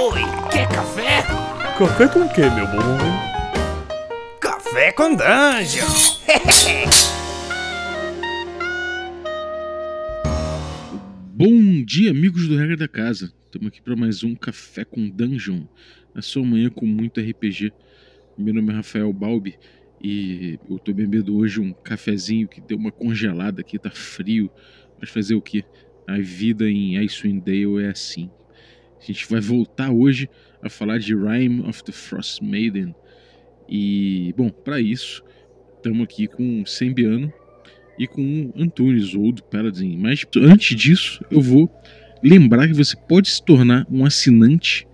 Oi, quer café? Café com o que, meu bom? Café com dungeon. Bom dia, amigos do Regra da Casa. Estamos aqui para mais um Café com Dungeon, na sua manhã com muito RPG. Meu nome é Rafael Balbi e eu tô bebendo hoje um cafezinho que deu uma congelada aqui, tá frio. Mas fazer o que? A vida em Icewind Dale é assim. A gente vai voltar hoje a falar de Rime of the Frost Maiden. E, bom, para isso, estamos aqui com o Sembiano e com o Antunes, Old Paladin. Mas antes disso, eu vou lembrar que você pode se tornar um assinante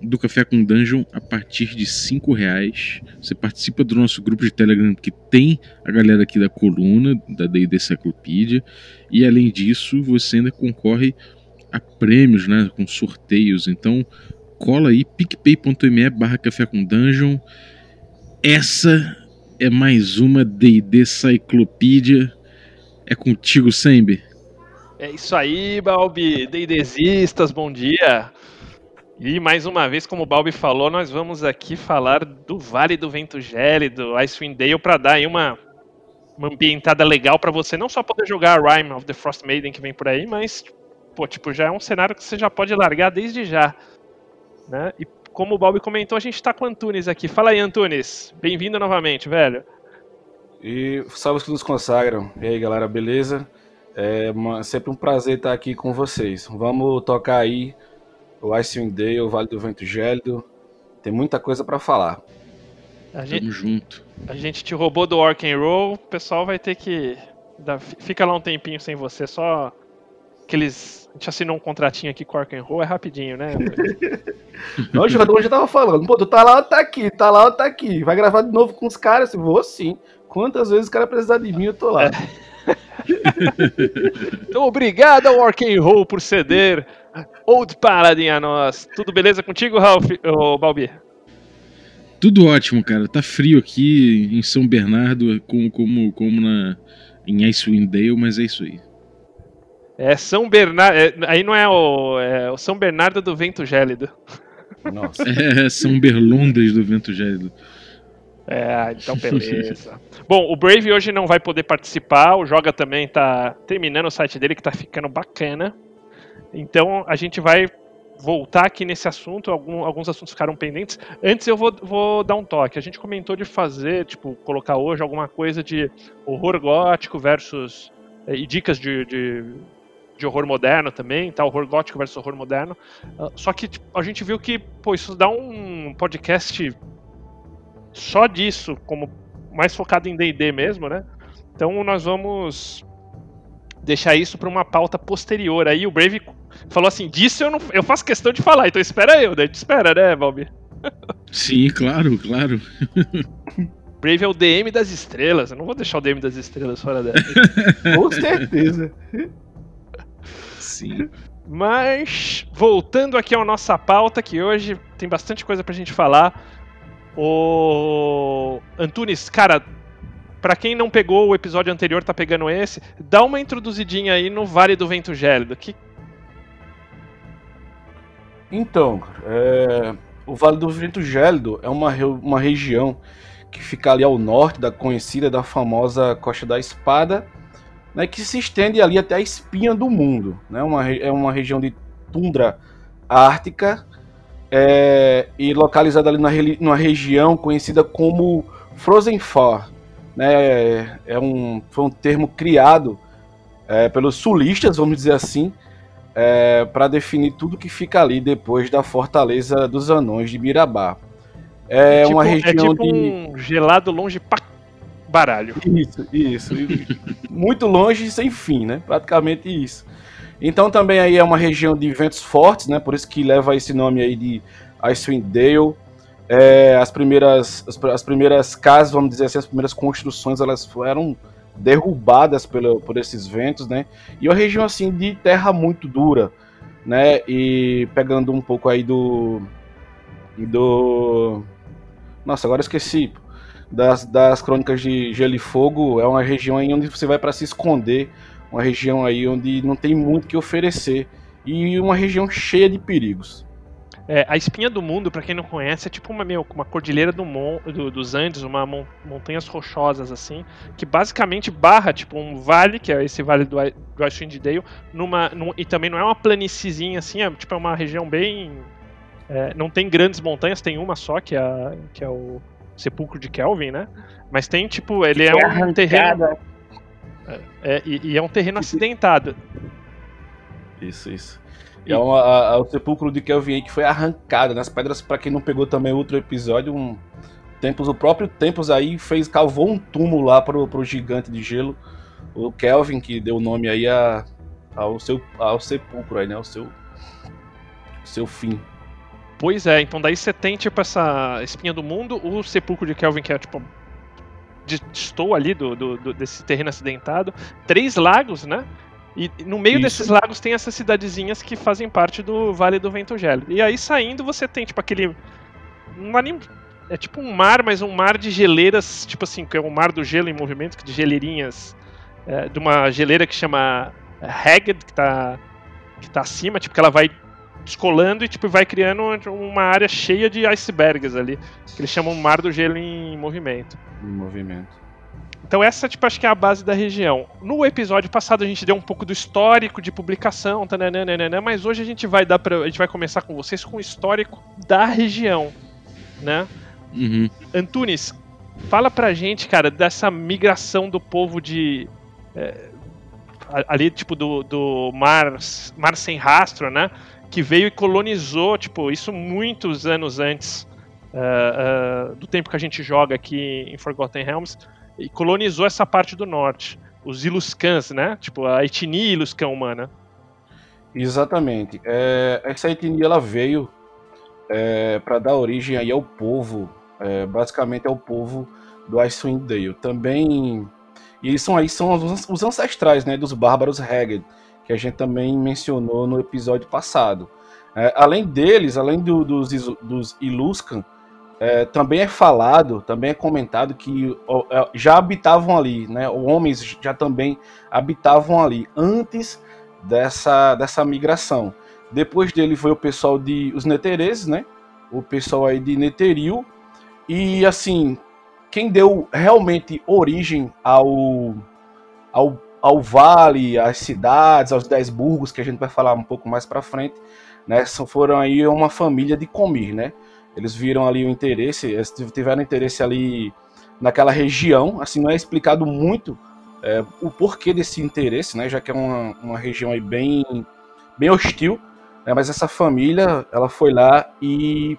do Café com Dungeon a partir de cinco reais. Você participa do nosso grupo de Telegram que tem a galera aqui da coluna da D&D Cyclopedia e além disso você ainda concorre a prêmios, né, com sorteios. Então cola aí picpay.me barra Café com Dungeon. Essa é mais uma D&D Cyclopedia. É contigo, Sembe. É isso aí, Balbi. D&Dzistas, bom dia. E mais uma vez, como o Balbi falou, nós vamos aqui falar do Vale do Vento Gélido, Icewind Dale, para dar aí uma, uma ambientada legal para você não só poder jogar a Rime of the Frost Maiden que vem por aí, mas pô, tipo, já é um cenário que você já pode largar desde já, né? E como o Balbi comentou, a gente tá com o Antunes aqui. Fala aí, Antunes. Bem-vindo novamente, velho. E salve que nos consagram. E aí, galera, beleza? É uma, sempre um prazer estar aqui com vocês. Vamos tocar aí o Icewind Dale, o Vale do Vento Gélido. Tem muita coisa para falar. A gente, Tamo junto. a gente te roubou do Orc and Roll, o pessoal vai ter que. dar- fica lá um tempinho sem você, só aqueles. Gente assinou um contratinho aqui com o Roll, é rapidinho, né? Não, o jogador já tava falando. Pô, tu tá lá ou tá aqui? Tá lá ou tá aqui? Vai gravar de novo com os caras? Eu Vou sim. Quantas vezes o cara precisar de mim, eu tô lá. Então, obrigado ao Roll por ceder Old Paladin a nós. Tudo beleza contigo, Ralph? Ô, Balbi? Tudo ótimo, cara. Tá frio aqui em São Bernardo, como, como, como na, em Icewind Dale, mas é isso aí. É São Bernardo. é, aí não é o, é o São Bernardo do Vento Gélido. Nossa. É São Berlondas do Vento Gélido. É, então beleza. Bom, o Brave hoje não vai poder participar, o Joga também tá terminando o site dele que tá ficando bacana. Então a gente vai voltar aqui nesse assunto, algum- alguns assuntos ficaram pendentes. Antes eu vou, vou dar um toque. A gente comentou de fazer, tipo, colocar hoje alguma coisa de horror gótico versus. eh, e dicas de, de, de horror moderno também, tá? Horror gótico versus horror moderno. Ah, Só que tipo, a gente viu que, pô, isso dá um podcast só disso, como mais focado em D&D mesmo, né? Então nós vamos deixar isso para uma pauta posterior. Aí o Brave falou assim: disso eu não, eu faço questão de falar, então espera eu, daí tu espera, né, Balbi? Sim, claro, claro. Brave é o DM das estrelas, eu não vou deixar o DM das estrelas fora dessa. Com certeza. Sim. Mas, voltando aqui à nossa pauta, que hoje tem bastante coisa pra gente falar. O Antunes, cara, pra quem não pegou o episódio anterior, tá pegando esse, dá uma introduzidinha aí no Vale do Vento Gélido. Que Então, é, o Vale do Vento Gélido é uma, re- uma região que fica ali ao norte da conhecida, da famosa Costa da Espada, né, que se estende ali até a espinha do mundo. Né, uma, é uma região de tundra ártica é, e localizada ali na, numa região conhecida como Frozen Far. Né, é um, foi um termo criado é, pelos sulistas, vamos dizer assim, para definir tudo que fica ali depois da Fortaleza dos Anões de Mirabá. É tipo, uma região é tipo de. um gelado longe pra baralho. Isso, isso. Muito longe e sem fim, né? Praticamente isso. Então também aí é uma região de ventos fortes, né? Por isso que leva esse nome aí de Icewind Dale. É, as, primeiras, as, as primeiras casas, vamos dizer assim, as primeiras construções, elas foram derrubadas pelo, por esses ventos, né? E uma região assim de terra muito dura, né? E pegando um pouco aí do do nossa, agora esqueci das, das crônicas de Gelo e Fogo, é uma região aí onde você vai para se esconder, uma região aí onde não tem muito que oferecer e uma região cheia de perigos. É, a espinha do mundo, para quem não conhece, é tipo uma, meu, uma cordilheira do mon, do, dos Andes, uma mon, montanhas rochosas assim, que basicamente barra tipo um vale, que é esse vale do, do Icewind Dale, numa, num, e também não é uma planíciezinha assim, é tipo é uma região bem é, não tem grandes montanhas, tem uma só que é, que é o Sepulcro de Kelvin, né? Mas tem tipo, ele é um terreno é, é, e, e, é um terreno acidentado. Isso, isso. E é uma, a, a, o sepulcro de Kelvin que foi arrancado nas pedras, para quem não pegou também outro episódio, um Tempos, o próprio Tempos aí fez, cavou um túmulo lá pro, pro gigante de gelo, o Kelvin, que deu o nome aí a, ao, seu, ao sepulcro aí, né? Ao seu, seu fim. Pois é, então daí você tem tipo essa espinha do mundo, o sepulcro de Kelvin, que é tipo. Estou ali do, do, do, desse terreno acidentado. Três lagos, né? E no meio Isso. desses lagos tem essas cidadezinhas que fazem parte do Vale do Vento Gélido. E aí saindo você tem tipo aquele. É tipo um mar, mas um mar de geleiras, tipo assim, que é um mar do gelo em movimento, de geleirinhas. É, de uma geleira que chama Haggard, que tá, que tá acima, tipo, que ela vai descolando e tipo, vai criando uma área cheia de icebergs ali. Que eles chamam Mar do Gelo em movimento. Em movimento. Então essa, tipo, acho que é a base da região. No episódio passado a gente deu um pouco do histórico de publicação, tananana, mas hoje a gente vai dar para a gente vai começar com vocês com o histórico da região, né? Uhum. Antunes, fala pra gente, cara, dessa migração do povo de é, ali, tipo, do, do mar, mar sem rastro, né? Que veio e colonizou, tipo, isso muitos anos antes uh, uh, do tempo que a gente joga aqui em Forgotten Realms e colonizou essa parte do norte. Os Iluscans, né? Tipo, a etnia Iluscan humana. Exatamente. É, essa etnia ela veio é, para dar origem aí ao povo, é, basicamente ao povo do Icewind Dale. Também, e eles são aí são os, os ancestrais, né, dos bárbaros Haggard, que a gente também mencionou no episódio passado. É, além deles, além do, dos, dos Iluscan, é, também é falado, também é comentado que é, já habitavam ali, né? Homens já também habitavam ali antes dessa, dessa migração. Depois dele foi o pessoal de os Netereses, né? O pessoal aí de Neteril e assim quem deu realmente origem ao, ao, ao vale, às cidades, aos dez burgos que a gente vai falar um pouco mais para frente, né? Foram aí uma família de Comir, né? Eles viram ali o interesse, eles tiveram interesse ali naquela região, assim, não é explicado muito é, o porquê desse interesse, né, já que é uma, uma região aí bem, bem hostil, né, mas essa família, ela foi lá e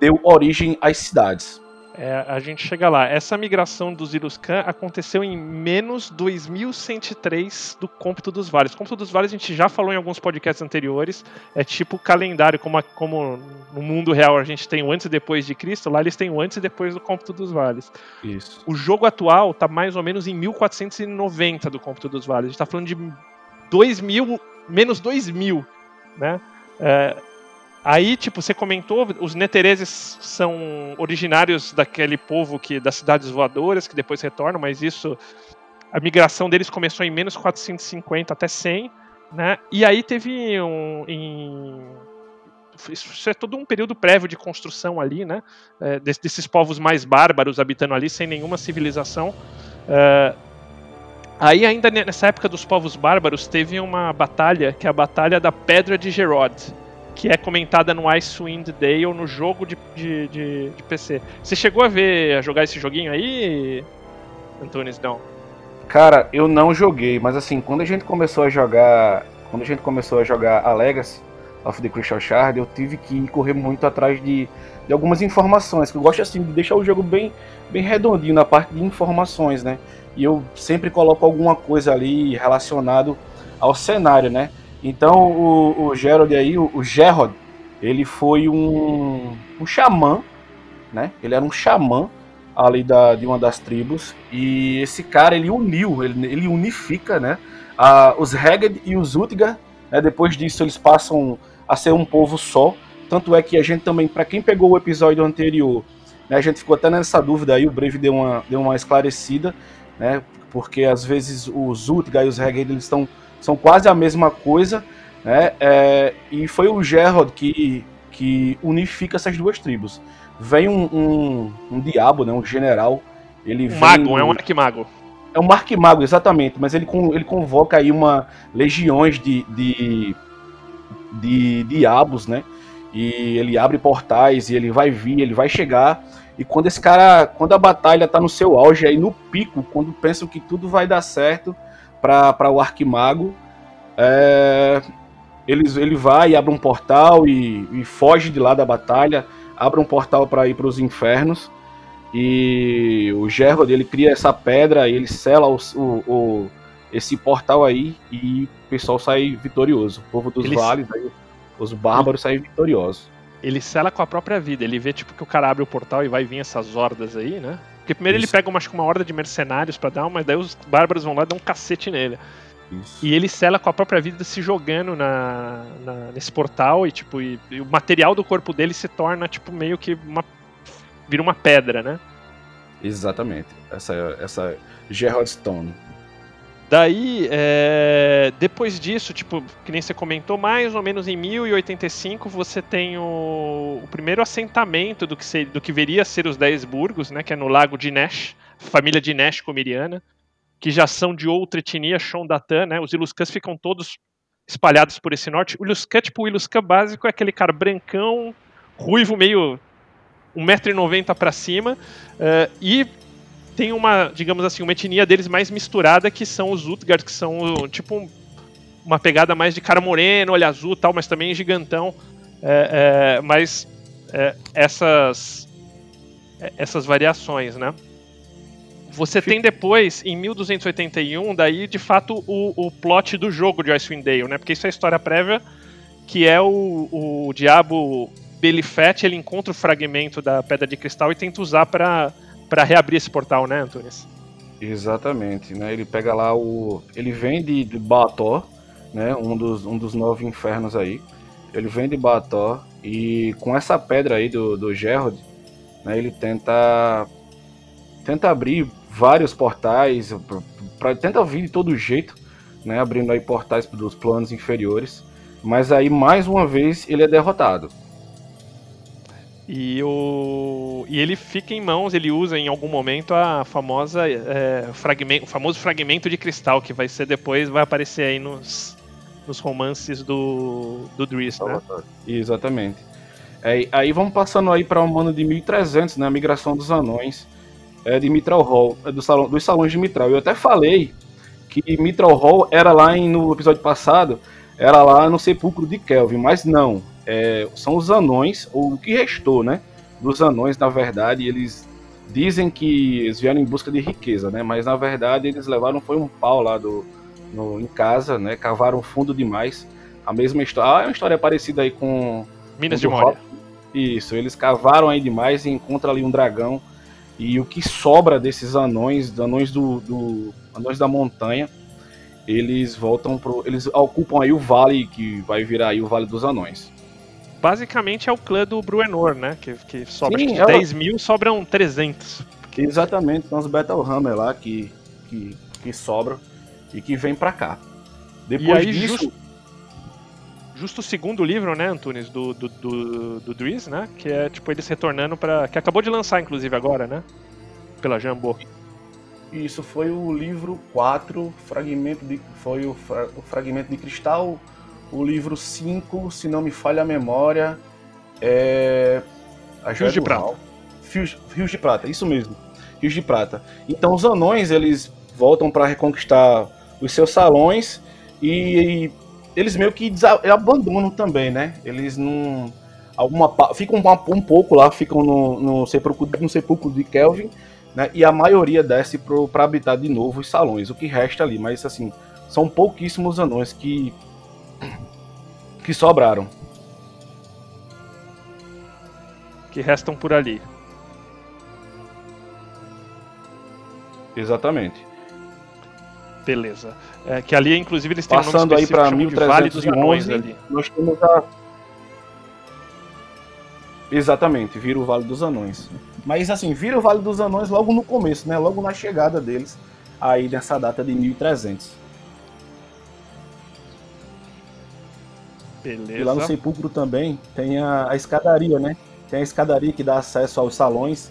deu origem às cidades. É, a gente chega lá. Essa migração dos Iluscan aconteceu em menos 2103 do cômputo dos vales. O cômputo dos vales a gente já falou em alguns podcasts anteriores. É tipo calendário, como, a, como no mundo real a gente tem o antes e depois de Cristo, lá eles têm o antes e depois do cômputo dos vales. Isso. O jogo atual tá mais ou menos em 1490 do cômputo dos vales. A gente tá falando de 2000, menos 2000, né? É, Aí, tipo, você comentou, os netereses são originários daquele povo que das cidades voadoras que depois retornam, mas isso a migração deles começou em menos 450 até 100, né? E aí teve um em isso é todo um período prévio de construção ali, né? É, desses povos mais bárbaros habitando ali sem nenhuma civilização. É, aí ainda nessa época dos povos bárbaros teve uma batalha que é a batalha da Pedra de Gerod que é comentada no Icewind Dale no jogo de, de, de, de, PC. Você chegou a ver, a jogar esse joguinho aí, Antunes? Não. Cara, eu não joguei, mas assim, quando a gente começou a jogar. Quando a gente começou a jogar a Legacy of the Crystal Shard, eu tive que correr muito atrás de, de algumas informações. Que eu gosto assim de deixar o jogo bem, bem redondinho na parte de informações, né? E eu sempre coloco alguma coisa ali relacionado ao cenário, né? Então o, o Gerald aí, o, o ele foi um, um xamã, né? Ele era um xamã ali da, de uma das tribos e esse cara ele uniu, ele, ele unifica, né? A, os Haggard e os Utgar. Né, depois disso eles passam a ser um povo só. Tanto é que a gente também, para quem pegou o episódio anterior, né, a gente ficou até nessa dúvida aí, o Brave deu uma, deu uma esclarecida, né? Porque às vezes os Utgar e os Haggard eles estão são quase a mesma coisa, né? É, e foi o Gerald que que unifica essas duas tribos. Vem um, um, um diabo, né, um general. Ele Um vem- mago, é um arquimago. é um arquimago, exatamente, mas ele, ele convoca aí uma legiões de, de, de diabos, né? E ele abre portais e ele vai vir, ele vai chegar. E quando esse cara, quando a batalha tá no seu auge, aí no pico, quando pensam que tudo vai dar certo para o arquimago, é, eles, ele vai e abre um portal e, e foge de lá da batalha, abre um portal para ir para os infernos. E o Gerald ele cria essa pedra, ele sela o, o- o- esse portal aí e o pessoal sai vitorioso. O povo dos Ele- vales, aí, os bárbaros saem vitoriosos. Ele sela com a própria vida. Ele vê, tipo, que o cara abre o portal e vai vir essas hordas aí, né? Porque primeiro Isso. ele pega uma, uma horda de mercenários pra dar, mas daí os bárbaros vão lá e dão um cacete nele. E ele sela com a própria vida se jogando na, na- nesse portal e, tipo, e, e o material do corpo dele se torna, tipo, meio que uma. vira uma pedra, né? Exatamente. Essa, essa Gerald Stone. Daí, é, depois disso, tipo, que nem você comentou, mais ou menos em 1085 você tem o, o primeiro assentamento do que, ser, do que viria a ser os Dez Burgos, né, que é no Lago de Nesh, família de Nesh comiriana, que já são de outra etnia, Shondatan, né, os Iluscãs ficam todos espalhados por esse norte. O Iluscã, tipo, o básico é aquele cara brancão, ruivo, meio 1,90m pra cima, eh, e tem uma, digamos assim, uma etnia deles mais misturada, que são os Utgard, que são tipo um- uma pegada mais de cara moreno, olho azul tal, mas também gigantão. É, é, mas é, essas, é, essas variações, né? Você tem depois, em 1281, daí de fato o, o plot do jogo de Icewind Dale, né? Porque isso é a história prévia, que é o, o diabo Belifet, ele encontra o fragmento da Pedra de Cristal e tenta usar para para reabrir esse portal, né, Antunes? Exatamente, né? Ele pega lá o. Ele vem de, de Bator, né? Um dos, um dos nove infernos aí. Ele vem de Bator e com essa pedra aí do, do né? Ele tenta. Tenta abrir vários portais. Pra- tenta vir de todo jeito, né? Abrindo aí portais dos planos inferiores. Mas aí, mais uma vez, ele é derrotado. E, o... e ele fica em mãos, ele usa em algum momento a famosa é, fragmento, o famoso fragmento de cristal, que vai ser depois, vai aparecer aí nos, nos romances do, do Driss, né? Exatamente. É, aí vamos passando aí para um ano de 1300, né, a migração dos anões é, de Mitral Hall, é, do salão, dos salões de Mitral. Eu até falei que Mitral Hall era lá em, no episódio passado, era lá no sepulcro de Kelvin, mas não. É, são os anões, ou o que restou, né? Dos anões, na verdade, eles dizem que eles vieram em busca de riqueza, né? Mas na verdade eles levaram foi um pau lá do, no, em casa, né? Cavaram fundo demais. A mesma história. Ah, é uma história parecida aí com Minas o de Moria. isso, eles cavaram aí demais e encontram ali um dragão. E o que sobra desses anões, anões do, do anões da montanha, eles voltam pro, eles ocupam aí o vale que vai virar aí o Vale dos Anões. Basicamente é o clã do Bruenor, né? Que, que sobra Sim, acho que ela- 10 mil, sobram 300. Exatamente, são os Battlehammer lá que, que que sobram e que vem pra cá. Depois aí, disso, justo- Justo o segundo livro, né, Antunes, do, do, do, do Driz, né? Que é tipo eles retornando pra. Que acabou de lançar, inclusive, agora, né? Pela Jambô. Isso foi o livro 4, fragmento de, foi o, fra- o Fragmento de Cristal. O livro 5, se não me falha a memória, é. A Joia Fios de Prata. Fios, Fios de Prata, isso mesmo. Fios de Prata. Então os anões, eles voltam para reconquistar os seus salões e, e eles meio que abandonam também, né? Eles não. Alguma, ficam um, um pouco lá, ficam no, no, sepulcro, no sepulcro de Kelvin né? E a maioria desce para habitar de novo os salões, o que resta ali. Mas assim, são pouquíssimos anões que que sobraram. Que restam por ali. Exatamente. Beleza. É, que ali, inclusive, eles têm um Passando nome aí para específico, chamam de Vale dos Anões 1311, ali. nós temos a Exatamente, vira o Vale dos Anões. Mas assim, vira o Vale dos Anões logo no começo, né? Logo na chegada deles aí nessa data de 1300. E lá no Beleza. sepulcro também tem a, a escadaria, né? Tem a escadaria que dá acesso aos salões,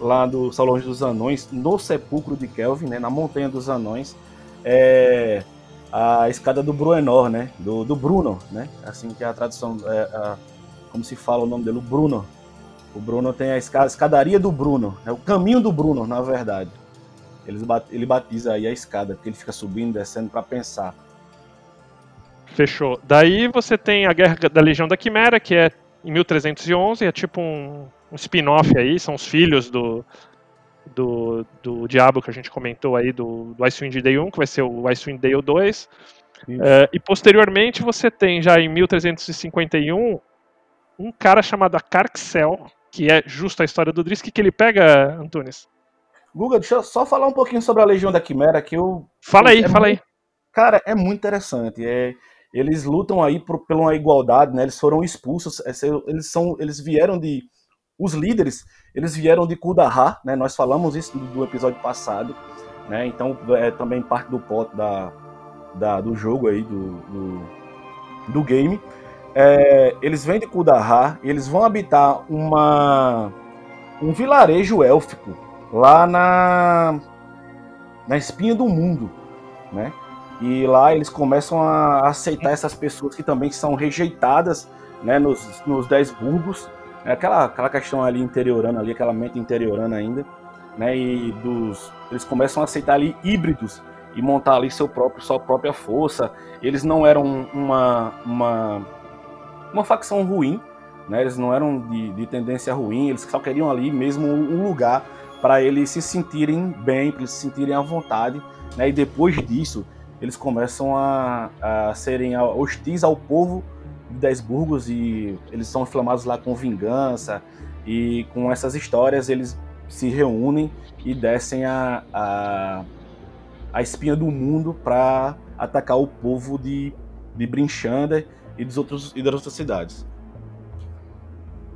lá do Salões dos Anões, no sepulcro de Kelvin, né? Na Montanha dos Anões. É a escada do Bruenor, né? Do, do Bruno, né? Assim que é a tradução, é, a- como se fala o nome dele, o Bruno. O Bruno tem a esca- escadaria do Bruno, é o caminho do Bruno, na verdade. Bat- ele batiza aí a escada, porque ele fica subindo e descendo para pensar. Fechou. Daí você tem a Guerra da Legião da Quimera, que é em 1311, é tipo um, um spin-off aí, são os filhos do, do, do Diabo que a gente comentou aí, do, do Icewind Dale 1, que vai ser o Icewind Dale 2. Isso. É, e posteriormente você tem já em 1351 um cara chamado Carxel, que é justo a história do Drisk, que ele pega, Antunes. Guga, deixa eu só falar um pouquinho sobre a Legião da Quimera, que eu Fala aí, É fala aí. Cara, é muito interessante. É, eles lutam aí por, por uma igualdade, né? Eles foram expulsos. esse- Eles são, eles vieram de, os líderes, eles vieram de Kudahar, né? Nós falamos isso do, episódio passado, né? Então é também parte do pote da, da- do jogo aí do, do, do game. É, eles vêm de Kudahar, eles vão habitar uma um vilarejo élfico lá na na espinha do mundo, né? E lá eles começam a aceitar essas pessoas que também são rejeitadas, né, nos, nos Dez Burgos. É aquela, aquela questão ali interiorana, ali, aquela mente interiorana ainda, né? E dos, eles começam a aceitar ali híbridos e montar ali seu próprio, sua própria força. Eles não eram uma, uma, uma facção ruim, né? Eles não eram de, de tendência ruim, eles só queriam ali mesmo um lugar para eles se sentirem bem, para eles se sentirem à vontade, né? E depois disso, eles começam a, a serem hostis ao povo de Dez Burgos e eles são inflamados lá com vingança e com essas histórias eles se reúnem e descem a, a, a espinha do mundo para atacar o povo de, de Brinchander e, dos outros, e das outras cidades.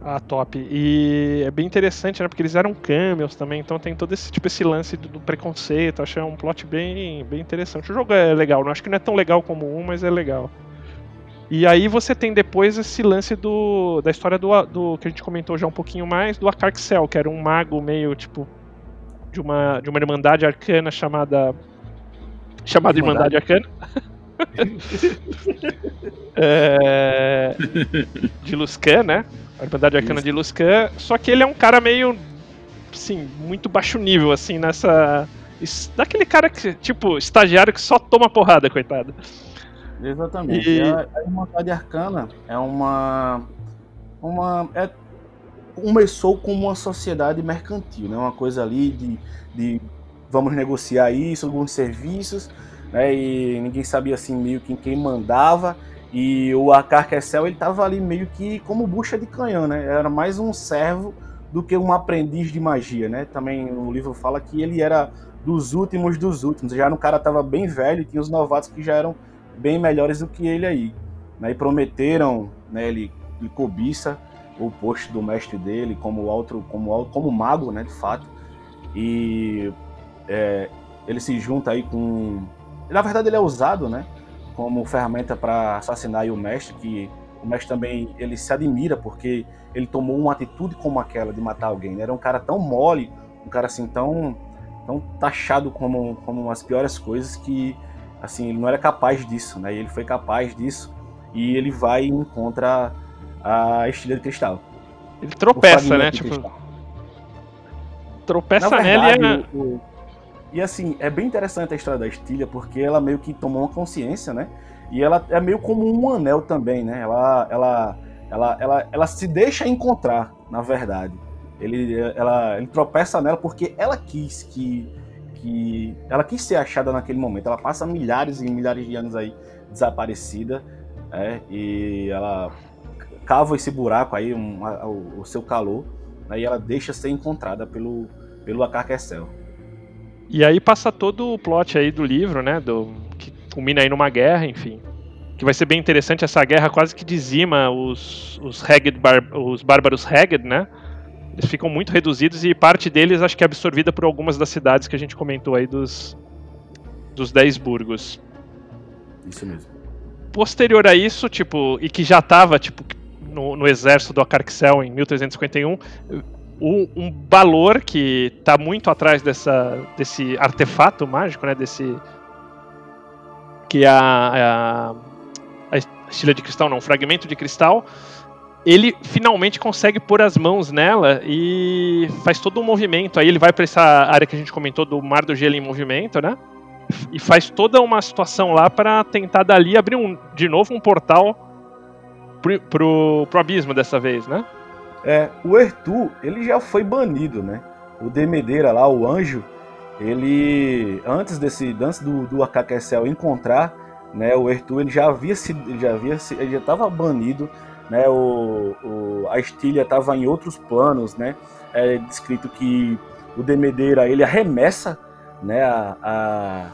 Ah, top. E é bem interessante, né? Porque eles eram cameos também, então tem todo esse tipo esse lance do, do preconceito. Achei um plot bem, bem interessante. O jogo é legal, não acho que não é tão legal como um, mas é legal. E aí você tem depois esse lance do da história do, do que a gente comentou já um pouquinho mais do Acarxel, que era um mago meio tipo de uma de uma irmandade arcana chamada chamada Irmandade, Arcana. É, de Luscan, né? A Irmandade Arcana Isso. de Luscan. Só que ele é um cara meio. Assim, muito baixo nível, assim, nessa. es- Daquele cara que, tipo, estagiário que só toma porrada, coitado. Exatamente. E- A, a Irmandade Arcana é uma. uma é, começou como uma sociedade mercantil, né? Uma coisa ali de, de vamos negociar isso, alguns serviços, né? E ninguém sabia assim meio que quem mandava. E o Acarquecel ele tava ali meio que como bucha de canhão, né? Era mais um servo do que um aprendiz de magia, né? Também o livro fala que ele era dos últimos dos últimos. Já no cara tava bem velho, e tinha os novatos que já eram bem melhores do que ele aí. Né? E prometeram, né, ele, ele cobiça o posto do mestre dele como outro, como, como mago, né, de fato. E é, ele se junta aí com. Na verdade, ele é usado, né, como ferramenta para assassinar o mestre, que o mestre também ele se admira porque ele tomou uma atitude como aquela de matar alguém. né? Era um cara tão mole, um cara assim tão, tão taxado como, como as piores coisas que assim, ele não era capaz disso, né? E ele foi capaz disso e ele vai e encontra a estilha de cristal. Ele tropeça, né? Tipo, cristal. tropeça Na nela e verdade, é... o- o- E assim, é bem interessante a história da estilha, porque ela meio que tomou uma consciência, né? E ela é meio como um anel também, né? Ela, ela, ela, ela, ela se deixa encontrar, na verdade. Ele, ela, ele tropeça nela porque ela quis que, que. Ela quis ser achada naquele momento. Ela passa milhares e milhares de anos aí desaparecida, né? E ela cava esse buraco aí, um, a- o, o seu calor, né? e ela deixa ser encontrada pelo, pelo Acarquecel. E aí passa todo o plot aí do livro, né? Do, que culmina aí numa guerra, enfim. Que vai ser bem interessante, essa guerra quase que dizima os, os, bar- os bárbaros Haggard, né? Eles ficam muito reduzidos e parte deles acho que é absorvida por algumas das cidades que a gente comentou aí dos, dos Dez Burgos. Isso mesmo. posterior a isso, tipo, e que já tava, tipo, no, no exército do Acarxel em 1351, um, um Balor que tá muito atrás dessa, desse artefato mágico, né? Desse. Que é a, a, a estilha de cristal, não, um fragmento de cristal. Ele finalmente consegue pôr as mãos nela e faz todo um movimento. Aí ele vai para essa área que a gente comentou do Mar do Gelo em movimento, né? E faz toda uma situação lá para tentar dali abrir um, de novo um portal pro, pro, pro abismo dessa vez, né? É, o Ertu, ele já foi banido, né? O Demedeira lá, o anjo, ele antes desse antes do do encontrar, né, o Ertu ele já havia se já havia ele já estava banido, né? O, o a Estilha estava em outros planos, né? É descrito que o Demedeira ele arremessa, né, a, a,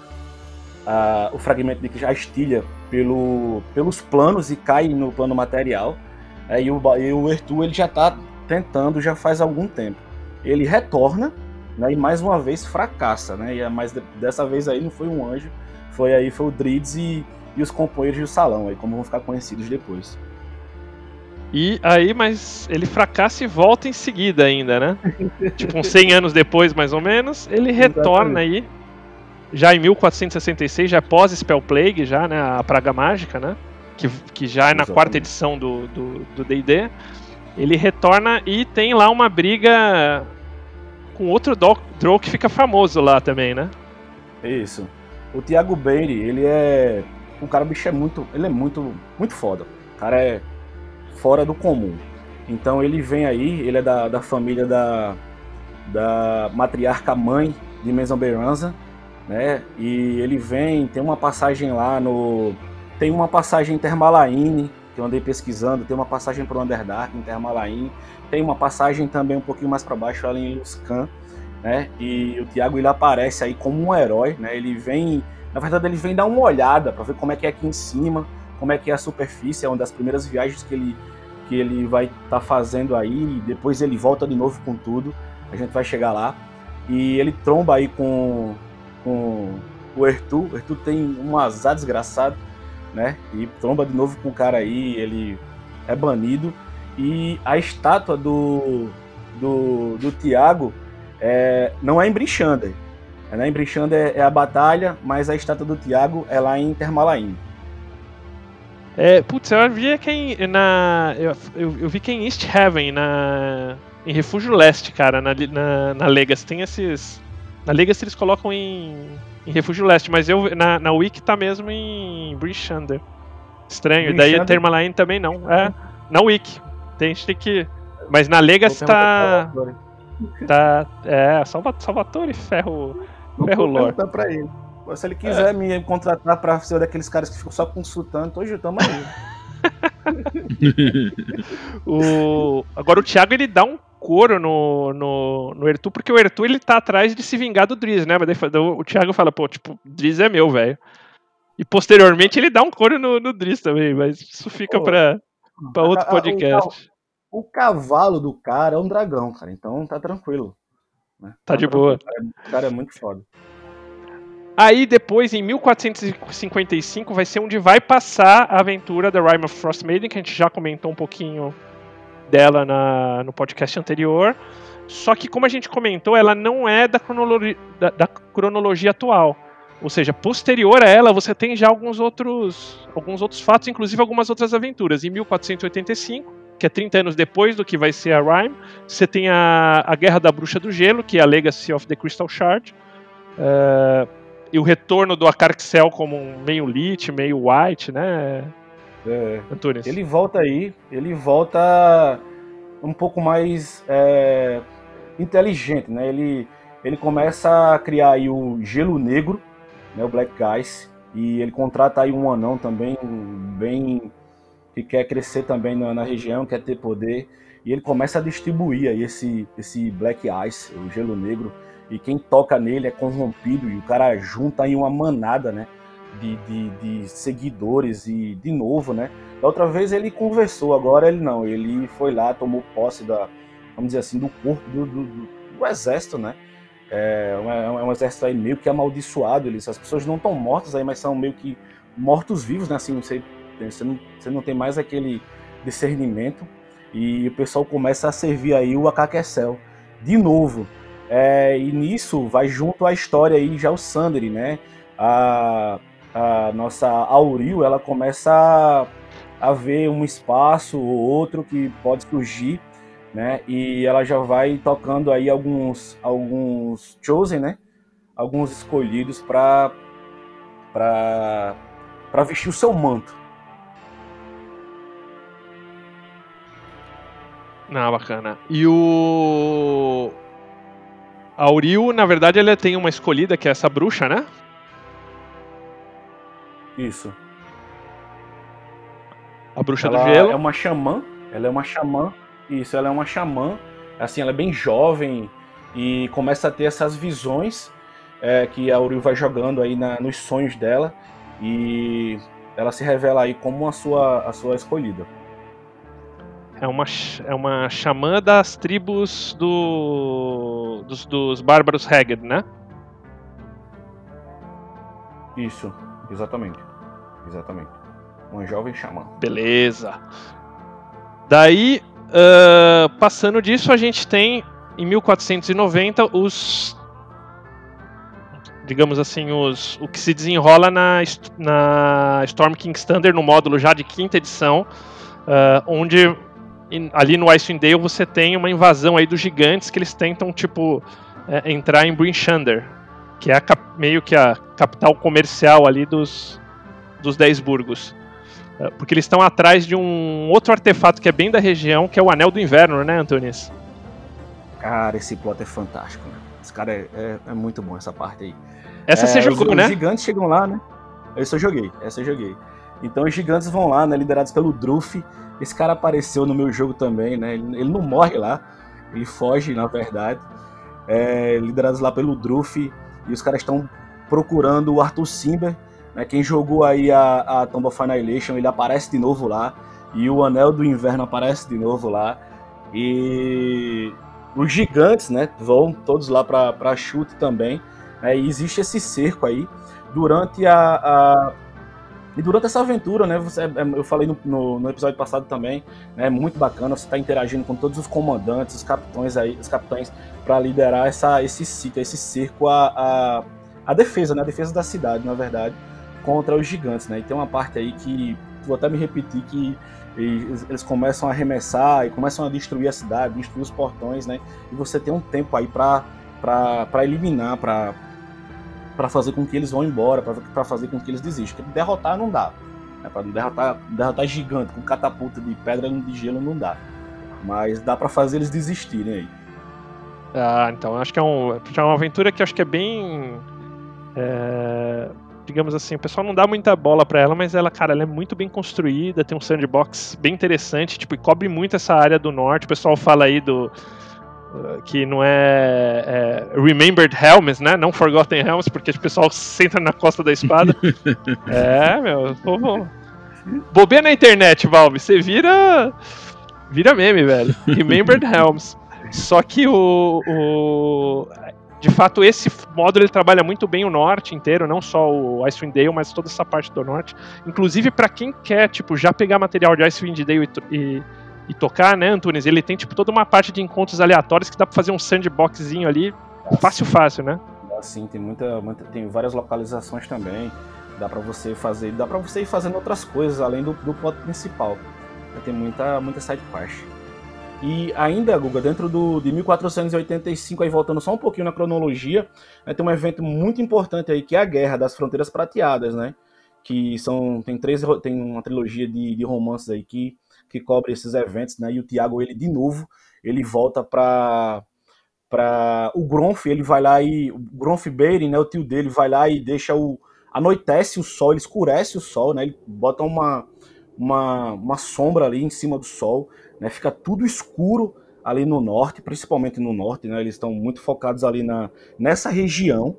a o fragmento de a Estilha pelo, pelos planos e cai no plano material. É, e, o, e o Ertu ele já está tentando já faz algum tempo. Ele retorna né, e mais uma vez fracassa. Né, e é mais dessa vez aí não foi um anjo, foi aí foi o Drids e, e os companheiros do salão, aí, como vão ficar conhecidos depois. E aí, mas ele fracassa e volta em seguida ainda, né? tipo, uns 100 anos depois, mais ou menos, ele retorna aí. Já em 1466, já pós Spell Plague, já, né? A Praga Mágica, né? Que, que já é na Exatamente. quarta edição do D&D, ele retorna e tem lá uma briga com outro Drow que fica famoso lá também, né? Isso. O Thiago Bailey, ele é um cara, bicho é muito, ele é muito, muito foda. O cara é fora do comum. Então ele vem aí, ele é da, da família da, da matriarca mãe de Mesomberanza, né? E ele vem, tem uma passagem lá no tem uma passagem em Termalaine, que eu andei pesquisando, tem uma passagem para o Underdark em Termalaine, tem uma passagem também um pouquinho mais para baixo ali em Luscan, né? E o Tiago ele aparece aí como um herói, né? Ele vem, na verdade ele vem dar uma olhada para ver como é que é aqui em cima, como é que é a superfície, é uma das primeiras viagens que ele que ele vai estar tá fazendo aí, depois ele volta de novo com tudo. A gente vai chegar lá. E ele tromba aí com, com o Ertu. O Ertu tem um azar desgraçado né? E tromba de novo com o cara aí, ele é banido. E a estátua do, do, do Tiago é, não é em Brinchander. É, né? Em Brinchander é, é a batalha, mas a estátua do Tiago é lá em Termalaim. É, putz, eu vi quem na. Eu, eu, eu, vi que em East Heaven, na. Em Refúgio Leste, cara, na, na, na Legacy. Tem esses. Na Legacy eles colocam em em Refúgio Leste, mas eu na, na Wiki tá mesmo em Brishander. Estranho. Daí a Termaline também não. É, na Wiki. Tem, gente tem que. Mas na Legacy tá. Tá. É, Salvatore, Ferro. Ferro Lore. pra ele. Se ele quiser é. me contratar pra ser daqueles caras que ficam só consultando, tô ajudando aí. o... Agora o Thiago ele dá um couro no, no, no Ertu, porque o Ertu ele tá atrás de se vingar do Driz, né? Mas daí, o Thiago fala, pô, tipo, Driz é meu, velho. E posteriormente ele dá um couro no, no Driz também, mas isso fica pô, pra, pra outro podcast. O, o, cavalo do cara é um dragão, cara, então tá tranquilo. Né? Tá, tá de boa. O cara é muito foda. Aí depois, em 1455, vai ser onde vai passar a aventura da Rime of Frost Maiden, que a gente já comentou um pouquinho dela na, no podcast anterior. Só que, como a gente comentou, ela não é da, cronologia, da, da cronologia atual. Ou seja, posterior a ela, você tem já alguns outros, alguns outros fatos, inclusive algumas outras aventuras. Em 1485, que é 30 anos depois do que vai ser a Rhyme, você tem a, a Guerra da Bruxa do Gelo, que é a Legacy of the Crystal Shard. Uh, e o retorno do Acarxel como um meio lit, meio white, né? É, Antunes. Ele volta aí, ele volta um pouco mais é, inteligente, né? Ele, ele começa a criar aí o Gelo Negro, né? o Black Guys, e ele contrata aí um anão também, bem que quer crescer também na, na, região, quer ter poder, e ele começa a distribuir aí esse, esse Black Ice, o Gelo Negro, e quem toca nele é corrompido, e o cara junta aí uma manada, né? De, de, de, seguidores e de novo, né? Da outra vez ele conversou, agora ele não, ele foi lá, tomou posse da, vamos dizer assim, do corpo do, do, do exército, né? É, é, um exército aí meio que amaldiçoado, eles, as pessoas não estão mortas aí, mas são meio que mortos-vivos, né? Assim, você Você não, você não tem mais aquele discernimento e o pessoal começa a servir aí o Acaquecel de novo. É, e nisso vai junto a história aí já o Sanderi, né? A, a nossa Auril, ela começa a, a ver um espaço ou outro que pode surgir, né? E ela já vai tocando aí alguns alguns chosen, né? Alguns escolhidos para para para vestir o seu manto. Não, bacana. E o. Auril, na verdade, ele tem uma escolhida que é essa bruxa, né? Isso. A bruxa ela do gelo. é uma xamã. Ela é uma xamã. Isso, ela é uma xamã. Assim, ela é bem jovem e começa a ter essas visões é, que a Auril vai jogando aí na, nos sonhos dela e ela se revela aí como a sua, a sua escolhida. É uma, é uma xamã das tribos do, dos, dos bárbaros Haggard, né? Isso, exatamente. Exatamente. Uma jovem xamã. Beleza. Daí, uh, passando disso, a gente tem em 1490 os. Digamos assim, os, o que se desenrola na, na Storm King's Thunder no módulo já de quinta edição, uh, onde ali no Icewind Dale você tem uma invasão aí dos gigantes que eles tentam, tipo, é, entrar em Bryn Shander, que é meio que a capital comercial ali dos, dos Dez Burgos. É, porque eles estão atrás de um outro artefato que é bem da região, que é o Anel do Inverno, né, Antunes? Cara, esse plot é fantástico, né? Esse cara é, é, é muito bom, essa parte aí. Essa você jogou, os, né? Os gigantes chegam lá, né? Essa eu joguei, essa eu joguei. Então os gigantes vão lá, né, liderados pelo Druff, esse cara apareceu no meu jogo também, né? Ele, ele não morre lá, ele foge, na verdade. É, liderados lá pelo Druff, e os caras estão procurando o Arthur Simber, né? Quem jogou aí a, a Tomb of Annihilation, ele aparece de novo lá. E o Anel do Inverno aparece de novo lá. E os gigantes, né? Vão todos lá para chute também. Né, e existe esse cerco aí. Durante a, a e durante essa aventura, né, você, é, eu falei no, no, no episódio passado também, né, é muito bacana, você está interagindo com todos os comandantes, os capitães aí, os capitães para liderar essa, esse sítio, esse cerco a, a, a, defesa, né, a defesa da cidade, na verdade, contra os gigantes, né. E tem uma parte aí que vou até me repetir que eles, começam a arremessar e começam a destruir a cidade, destruir os portões, né. E você tem um tempo aí para para eliminar, para para fazer com que eles vão embora, para fazer com que eles desistam. Porque derrotar não dá. Né? Para derrotar, derrotar gigante com catapulta de pedra de gelo não dá. Mas dá para fazer eles desistirem aí. Ah, então acho que é, um, é uma aventura que acho que é bem. É, digamos assim, o pessoal não dá muita bola para ela, mas ela, cara, ela é muito bem construída, tem um sandbox bem interessante, tipo, e cobre muito essa área do norte. O pessoal fala aí do que não é, é, Remembered Helms, né? Não Forgotten Helms, porque o pessoal senta na costa da espada. é, meu, povo. Bobeia na internet, Valve, você vira. Vira meme, velho. Remembered Helms. Só que o, o. De fato, esse módulo ele trabalha muito bem o norte inteiro, não só o Icewind Dale, mas toda essa parte do norte. Inclusive, para quem quer, tipo, já pegar material de Icewind Dale e, e e tocar, né, Antunes? Ele tem, tipo, toda uma parte de encontros aleatórios que dá pra fazer um sandboxzinho ali, fácil, fácil, né? Sim, tem muita, muita, tem várias localizações também. Dá para você fazer, dá para você ir fazendo outras coisas além do, do plot principal. Tem muita, muita side quest. E ainda, Guga, dentro do, de 1485, aí voltando só um pouquinho na cronologia, né, tem um evento muito importante aí que é a Guerra das Fronteiras Prateadas, né? Que são tem três tem uma trilogia de, de romances aí que que cobre esses eventos, né? E o Thiago, ele de novo, ele volta para para o Gronf, ele vai lá e o Gronf Beirin, né, o tio dele vai lá e deixa o anoitece o sol, ele escurece o sol, né? Ele bota uma uma, uma sombra ali em cima do sol, né? Fica tudo escuro ali no norte, principalmente no norte, né? Eles estão muito focados ali na nessa região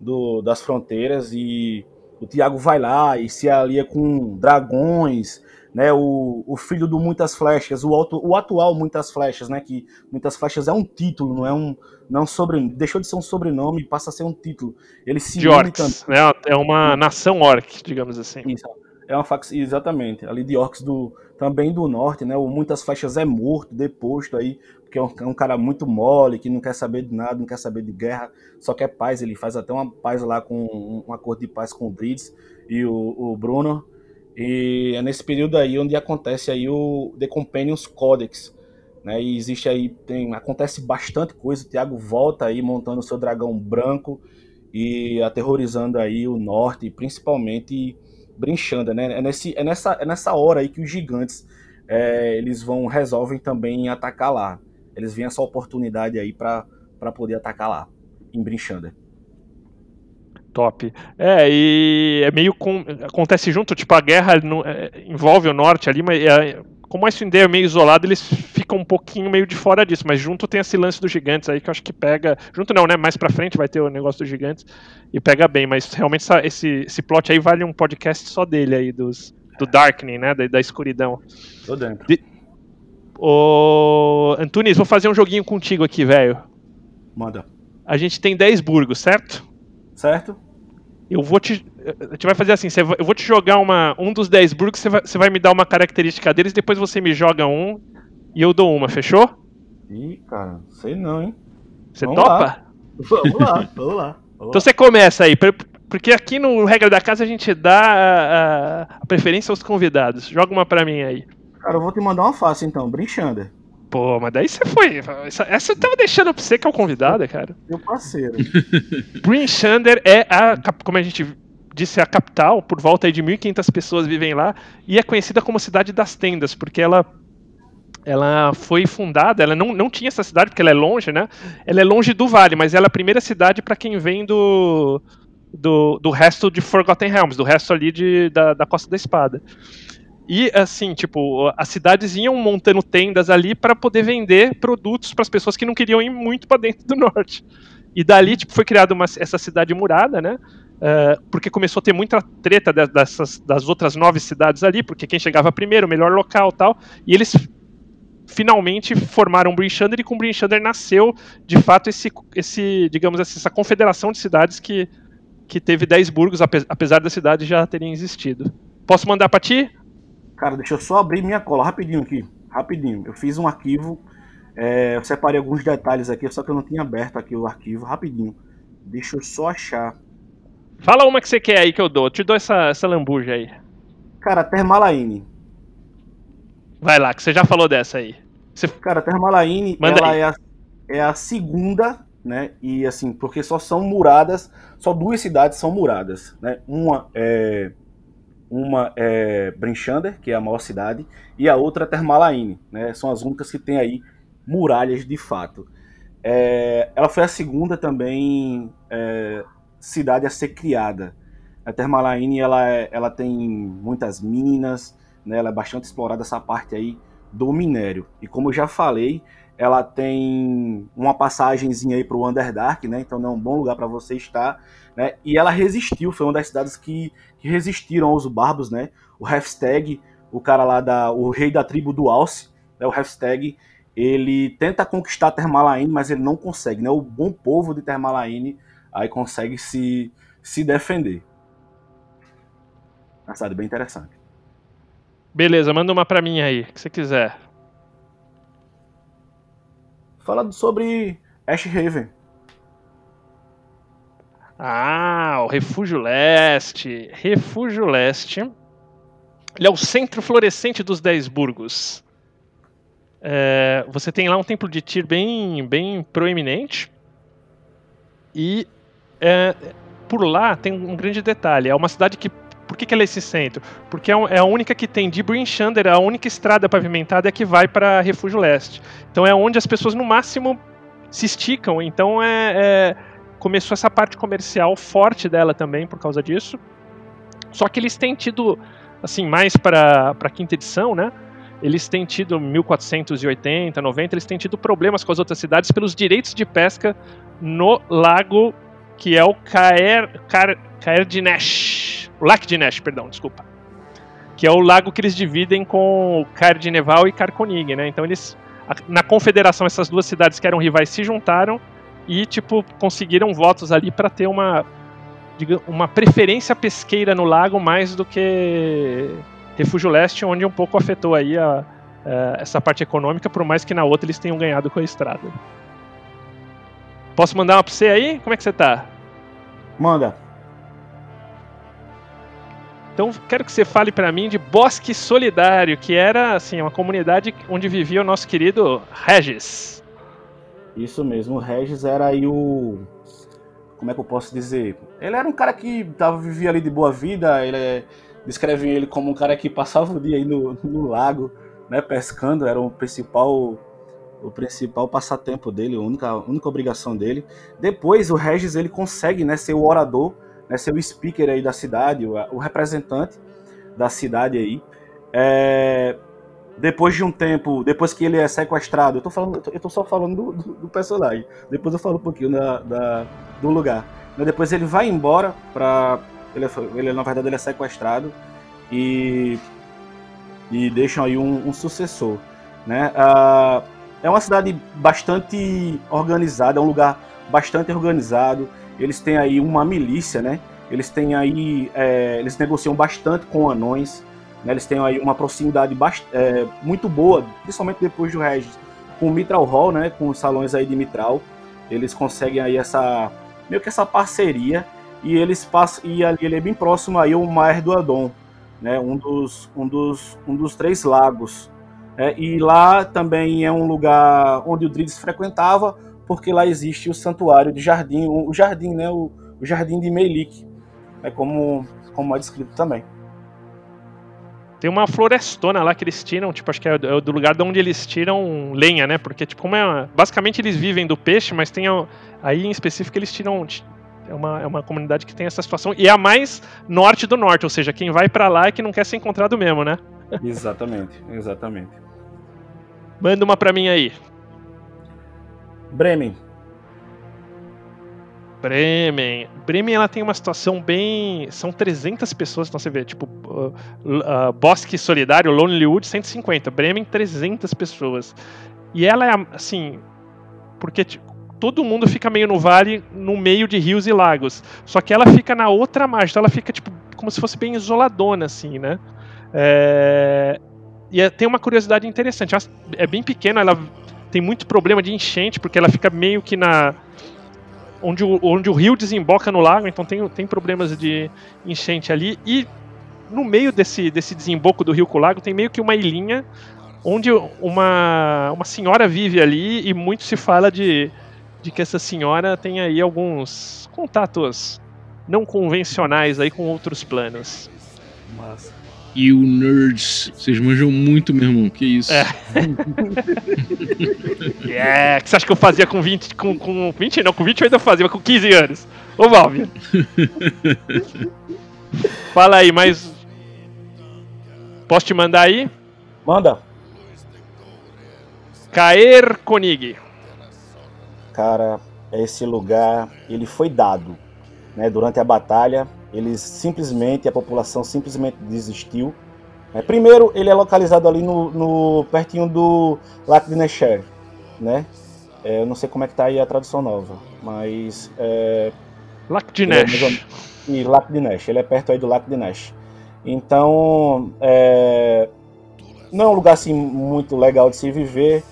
do, das fronteiras e o Tiago vai lá e se alia com dragões, né, o, o filho do Muitas Flechas, o, auto, o atual Muitas Flechas, né, que Muitas Flechas é um título, não é um, não é um sobrenome, deixou de ser um sobrenome e passa a ser um título. Ele se de orcs, né, é uma nação orc, digamos assim. Isso. É uma facção, exatamente, ali de orcs do, também do norte, né? O Muitas Faixas é morto, deposto aí, porque é um, é um, cara muito mole, que não quer saber de nada, não quer saber de guerra, só quer paz. Ele faz até uma paz lá com um acordo de paz com o Drids e o, o Bruno. E é nesse período aí onde acontece aí o The Companions Codex, né? E existe aí, tem, acontece bastante coisa. O Thiago volta aí montando o seu dragão branco e aterrorizando aí o norte, principalmente Brinchanda, né? É, nesse, é, nessa, é nessa hora aí que os gigantes é, eles vão resolvem também atacar lá. Eles veem essa oportunidade aí para poder atacar lá, em Brinchanda. Top. É, e é meio com, acontece junto, tipo, a guerra no, é, envolve o norte ali, mas é, como a SND é meio isolado, eles ficam um pouquinho meio de fora disso, mas junto tem esse lance dos gigantes aí que eu acho que pega. Junto não, né? Mais pra frente vai ter o negócio dos gigantes e pega bem, mas realmente essa, esse, esse plot aí vale um podcast só dele aí, dos, do Darkening, né? Da, da escuridão. Tô dentro. De... Ô. Antunes, vou fazer um joguinho contigo aqui, velho. Manda. A gente tem 10 burgos, certo? Certo. Eu vou te. A gente vai fazer assim: eu vou te jogar uma, um dos 10 burgos, você vai, você vai me dar uma característica deles, depois você me joga um e eu dou uma, fechou? Ih, cara, sei não, hein? Você vamos topa? Lá. Vamos lá, vamos lá. Vamos então você começa aí, porque aqui no Regra da Casa a gente dá a, a preferência aos convidados. Joga uma pra mim aí. Cara, eu vou te mandar uma fácil então, Brinchander. Pô, mas daí você foi. Essa eu tava deixando pra você que é o convidado, cara. Meu parceiro. Bryn Shander é a. Como a gente disse, a capital, por volta de 1.500 pessoas vivem lá, e é conhecida como cidade das tendas, porque ela. Ela foi fundada, ela não, não tinha essa cidade, porque ela é longe, né? Ela é longe do vale, mas ela é a primeira cidade para quem vem do, do, do resto de Forgotten Realms, do resto ali de, da, da Costa da Espada. E assim, tipo, as cidades iam montando tendas ali para poder vender produtos para as pessoas que não queriam ir muito para dentro do norte. E dali, tipo, foi criada uma, essa cidade murada, né? Uh, porque começou a ter muita treta dessas, das outras nove cidades ali, porque quem chegava primeiro, o melhor local tal. E eles finalmente formaram Brinchander e com Brinchander nasceu, de fato, esse, esse digamos assim, essa confederação de cidades que, que teve dez burgos, apesar da cidade já terem existido. Posso mandar para ti? Cara, deixa eu só abrir minha cola rapidinho aqui. Rapidinho. Eu fiz um arquivo. É, eu separei alguns detalhes aqui, só que eu não tinha aberto aqui o arquivo. Rapidinho. Deixa eu só achar. Fala uma que você quer aí que eu dou. Eu te dou essa, essa lambuja aí. Cara, Termalaine. Vai lá, que você já falou dessa aí. Você... Cara, Termalaine, Manda ela é a, é a segunda, né? E assim, porque só são muradas, só duas cidades são muradas, né? Uma é uma é Brinchander, que é a maior cidade, e a outra é Termalaine. Né? São as únicas que têm aí muralhas de fato. É, ela foi a segunda também é, cidade a ser criada. A Termalaine ela, é, ela tem muitas minas, né? ela é bastante explorada essa parte aí do minério. E como eu já falei, ela tem uma passagenzinha aí para o Underdark, né? Então é um bom lugar para você estar, né? E ela resistiu, foi uma das cidades que, que resistiram aos barbos, né? O Hefstag, o cara lá da, o rei da tribo do Alce, né? O Hefstag, ele tenta conquistar Termalaine, mas ele não consegue, né? O bom povo de Termalaine aí consegue se se defender. Cidade bem interessante. Beleza, manda uma para mim aí, que você quiser. Fala sobre Ashhaven. Ah, o Refúgio Leste. Refúgio Leste. Ele é o centro florescente dos Dez Burgos. É, você tem lá um templo de Tyr bem, bem proeminente. E é, por lá tem um grande detalhe. É uma cidade que por que, que ela é esse centro? Porque é, é a única que tem de Brinchander, a única estrada pavimentada é que vai para Refúgio Leste. Então é onde as pessoas no máximo se esticam. Então é, é começou essa parte comercial forte dela também por causa disso. Só que eles têm tido, assim, mais para a quinta edição, né? Eles têm tido 1480, 90, eles têm tido problemas com as outras cidades pelos direitos de pesca no lago que é o Caer, Caer, Caer de Nesh o Lac de Nash, perdão, desculpa. Que é o lago que eles dividem com Cardineval e Carconig, né? Então eles. Na confederação, essas duas cidades que eram rivais se juntaram e, tipo, conseguiram votos ali para ter uma. diga, uma preferência pesqueira no lago mais do que Refúgio Leste, onde um pouco afetou aí a, a, essa parte econômica, por mais que na outra eles tenham ganhado com a estrada. Posso mandar uma pra você aí? Como é que você tá? Manda. Então quero que você fale para mim de Bosque Solidário, que era assim uma comunidade onde vivia o nosso querido Regis. Isso mesmo, o Regis era aí o. Como é que eu posso dizer? Ele era um cara que tava, vivia ali de boa vida, ele é... descrevem ele como um cara que passava o dia aí no, no lago, né, pescando, era o principal o principal passatempo dele, a única, a única obrigação dele. Depois o Regis ele consegue né, ser o orador né, ser o speaker aí da cidade, o, o representante da cidade aí. É, depois de um tempo, depois que ele é sequestrado, eu tô, falando, eu tô só falando do, do, do personagem, depois eu falo um pouquinho da, da do lugar. Depois ele vai embora para ele, ele, na verdade ele é sequestrado e, e deixam aí um, um sucessor. Né? Uh, é uma cidade bastante organizada, é um lugar bastante organizado eles têm aí uma milícia, né? Eles têm aí, é, eles negociam bastante com anões, né? Eles têm aí uma proximidade é, muito boa, principalmente depois do Regis, com o Mitral Hall, né? Com os salões aí de Mitral, eles conseguem aí essa meio que essa parceria e eles passam e ali ele é bem próximo aí ao Mar do Adon, né? Um dos um dos um dos três lagos. É, e lá também é um lugar onde o Drides frequentava, porque lá existe o santuário de jardim, o jardim, né, o, o jardim de Melik, é como, como é descrito também. Tem uma florestona lá que eles tiram, tipo, acho que é do lugar de onde eles tiram lenha, né? Porque, tipo, como é. Basicamente eles vivem do peixe, mas tem. Aí em específico eles tiram. É uma, é uma comunidade que tem essa situação. E é a mais norte do norte, ou seja, quem vai para lá é que não quer ser encontrado mesmo, né? Exatamente, exatamente. Manda uma pra mim aí. Bremen. Bremen. Bremen ela tem uma situação bem. São 300 pessoas, então você vê, tipo, uh, uh, Bosque Solidário, Lonelywood, 150. Bremen, 300 pessoas. E ela é, assim. Porque tipo, todo mundo fica meio no vale, no meio de rios e lagos. Só que ela fica na outra margem, então ela fica, tipo, como se fosse bem isoladona, assim, né? É... E é, tem uma curiosidade interessante. É bem pequena, ela tem muito problema de enchente, porque ela fica meio que na. Onde o, onde o rio desemboca no lago, então tem, tem problemas de enchente ali. E no meio desse, desse desemboco do rio com o lago tem meio que uma ilhinha onde uma, uma senhora vive ali e muito se fala de, de que essa senhora tem aí alguns contatos não convencionais aí com outros planos. Massa. E o Nerds, vocês manjam muito, meu irmão. Que isso? É. é. O que você acha que eu fazia com 20? Com, com 20 não, com 20 eu ainda fazia, mas com 15 anos. Ô, Valve. Fala aí, mas. Posso te mandar aí? Manda. Caer Konig. Cara, esse lugar, ele foi dado. Né, durante a batalha, eles simplesmente, a população simplesmente desistiu. É, primeiro, ele é localizado ali no, no pertinho do Lac de Necher, né? É, eu não sei como é que tá aí a tradução nova, mas... É, Lac de Nesh. É, e Lac de Nesh, ele é perto aí do Lac de Nesh. Então, é, não é um lugar assim muito legal de se viver.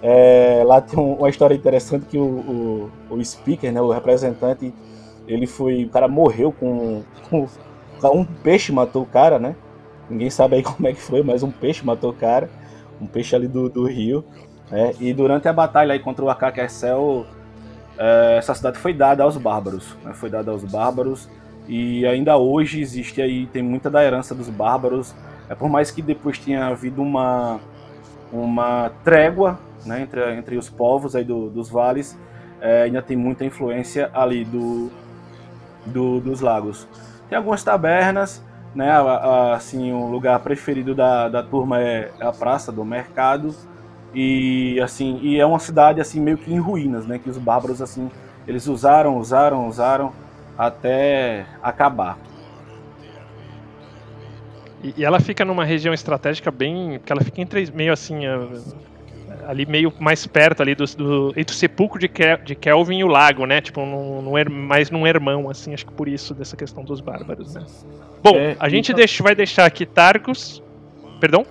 É, lá tem uma história interessante que o, o, o speaker, né, o representante, ele foi. O cara morreu com, com. Um peixe matou o cara, né? Ninguém sabe aí como é que foi, mas um peixe matou o cara. Um peixe ali do, do rio. Né? E durante a batalha aí contra o Akakersel, é, essa cidade foi dada aos bárbaros. Né? Foi dada aos bárbaros. E ainda hoje existe aí, tem muita da herança dos bárbaros. É, por mais que depois tenha havido uma, uma trégua né, entre, entre os povos aí do, dos vales, é, ainda tem muita influência ali do, do, dos lagos. Tem algumas tabernas, né? Assim, o lugar preferido da, da turma é a praça do mercado e assim e é uma cidade assim meio que em ruínas, né? Que os bárbaros assim eles usaram, usaram, usaram até acabar. E, ela fica numa região estratégica bem, porque ela fica entre meio assim ali meio mais perto ali do, do entre o sepulcro de, Kel, de Kelvin e o lago, né? Tipo, num, num, mais num irmão, assim, acho que por isso dessa questão dos bárbaros, né? Bom, É, a gente então- deixa, vai deixar aqui Targus. Perdão?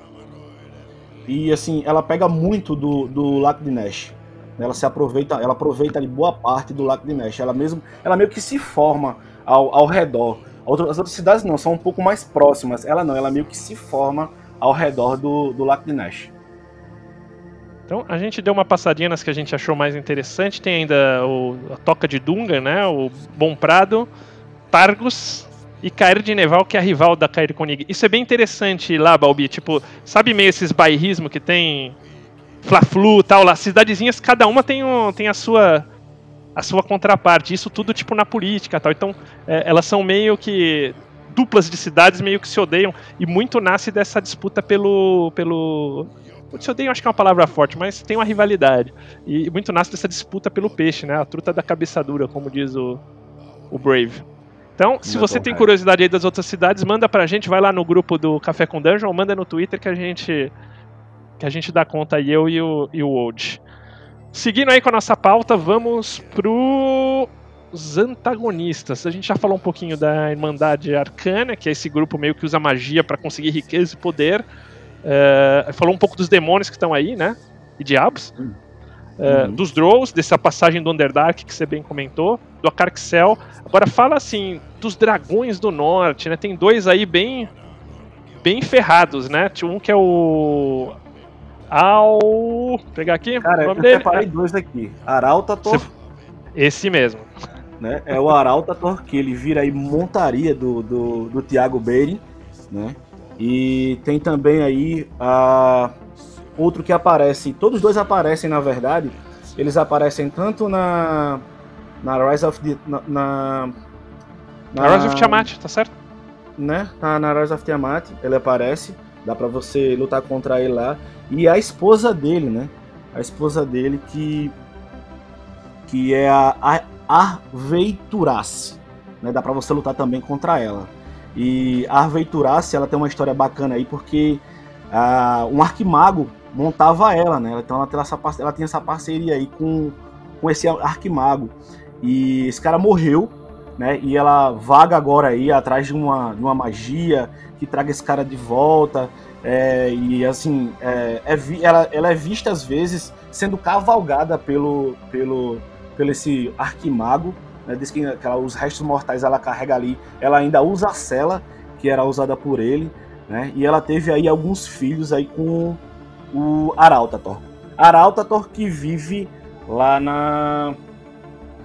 E assim, ela pega muito do, do Lago de Ness. Ela se aproveita, ela aproveita ali boa parte do Lago de Ness. Ela mesmo, ela meio que se forma ao, ao redor. As outras cidades não, são um pouco mais próximas. Ela não, ela meio que se forma ao redor do, do Lago de Ness. Então, a gente deu uma passadinha nas que a gente achou mais interessante. Tem ainda o, a Toca de Dunga, né? O Bom Prado, Targus e Cair de Neval, que é a rival da Cair Konig. Isso é bem interessante lá, Balbi. Tipo, sabe meio esses bairrismo que tem Fla-Flu tal lá? Cidadezinhas, cada uma tem, um, tem a sua a sua contraparte. Isso tudo, tipo, na política tal. Então, é, elas são meio que duplas de cidades meio que se odeiam e muito nasce dessa disputa pelo pelo se odeiam acho que é uma palavra forte, mas tem uma rivalidade. E muito nasce dessa disputa pelo peixe, né? A truta da cabeça dura, como diz o, o Brave. Então, se você tem curiosidade aí das outras cidades, manda pra gente, vai lá no grupo do Café com Dungeon, ou manda no Twitter que a gente que a gente dá conta aí, eu e o, e o Old. Seguindo aí com a nossa pauta, vamos pro os antagonistas. A gente já falou um pouquinho da Irmandade Arcana, que é esse grupo meio que usa magia pra conseguir riqueza e poder. É, falou um pouco dos demônios que estão aí, né? E diabos. É, Uhum. Dos Drows, dessa passagem do Underdark que você bem comentou, do Acarxel. Agora fala assim, dos dragões do norte, né? Tem dois aí bem bem ferrados, né? Um que é o Al, Vou pegar aqui, Cara, o eu nome dele. separei dois aqui. Arautator, Você- Esse mesmo. né? É o Arautator, que ele vira aí montaria do, do, do Thiago Beire, né? E tem também aí a outro que aparece, todos os dois aparecem na verdade, eles aparecem tanto na na Rise of the, na, na Na Rise of Tiamat, tá certo? né? Na, na Rise of Tiamat, ele aparece, dá pra você lutar contra ele lá. E a esposa dele, né? A esposa dele que que é a, a Arveiturace, né? Dá pra você lutar também contra ela. E a Arveiturace, ela tem uma história bacana aí porque ah, um arquimago montava ela, né? Então ela tem essa, ela tem essa parceria aí com, com esse arquimago. E esse cara morreu, né? E ela vaga agora aí atrás de uma, de uma magia que traga esse cara de volta. é, e assim, é, é vi- ela, ela é vista às vezes sendo cavalgada pelo, pelo, pelo esse arquimago. Né? Diz que, que ela- os restos mortais ela carrega ali. Ela ainda usa a cela que era usada por ele. Né? E ela teve aí alguns filhos aí com o Arautator. Arautator que vive lá na.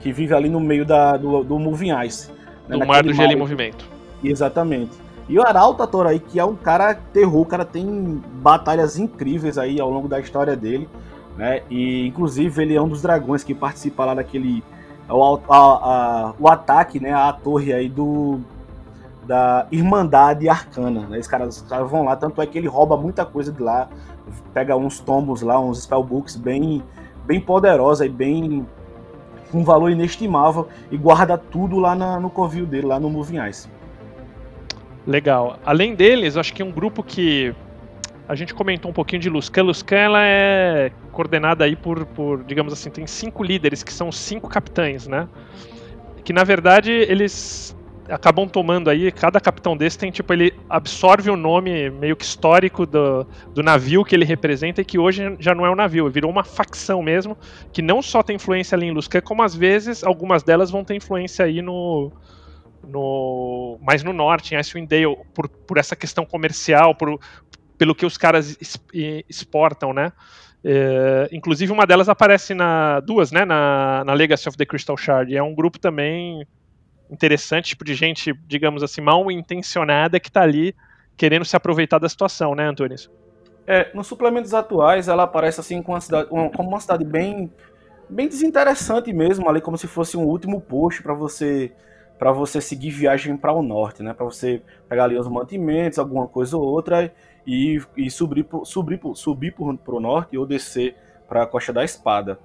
que vive ali no meio da, do, do Moving Ice. né? Do Mar do Gelo em Movimento. Exatamente. E o Arautator aí, que é um cara terror, o cara tem batalhas incríveis aí ao longo da história dele, né? E inclusive ele é um dos dragões que participa lá daquele. O, a- a- o ataque, né? A torre aí do. Da Irmandade Arcana. Né? Os, caras, caras vão lá, tanto é que ele rouba muita coisa de lá, pega uns tombos lá, uns spellbooks bem, bem poderosa e bem. com um valor inestimável e guarda tudo lá na- no covil dele, lá no Moving Ice. Legal. Além deles, acho que um grupo que a gente comentou um pouquinho de Luscan. Luscan ela é coordenada aí por, por, digamos assim, tem cinco líderes que são cinco capitães, né? Que na verdade eles acabam tomando aí, cada capitão desse tem tipo, ele absorve o nome meio que histórico do, do navio que ele representa e que hoje já não é um navio, virou uma facção mesmo, que não só tem influência ali em Luscan, como às vezes algumas delas vão ter influência aí no, no mais no norte, em Icewind Dale, por, por essa questão comercial, por, pelo que os caras exportam, né? É, inclusive uma delas aparece na duas, né? Na, na Legacy of the Crystal Shard. É um grupo também interessante, tipo de gente, digamos assim, mal intencionada que tá ali querendo se aproveitar da situação, né, Antunes? É, nos suplementos atuais, ela aparece assim com uma cidade, uma- como uma cidade bem, bem desinteressante mesmo, ali como se fosse um último post para você para você seguir viagem para o norte, né? Para você pegar ali os mantimentos, alguma coisa ou outra e, e subir subir subir pro, pro norte ou descer para a Costa da Espada.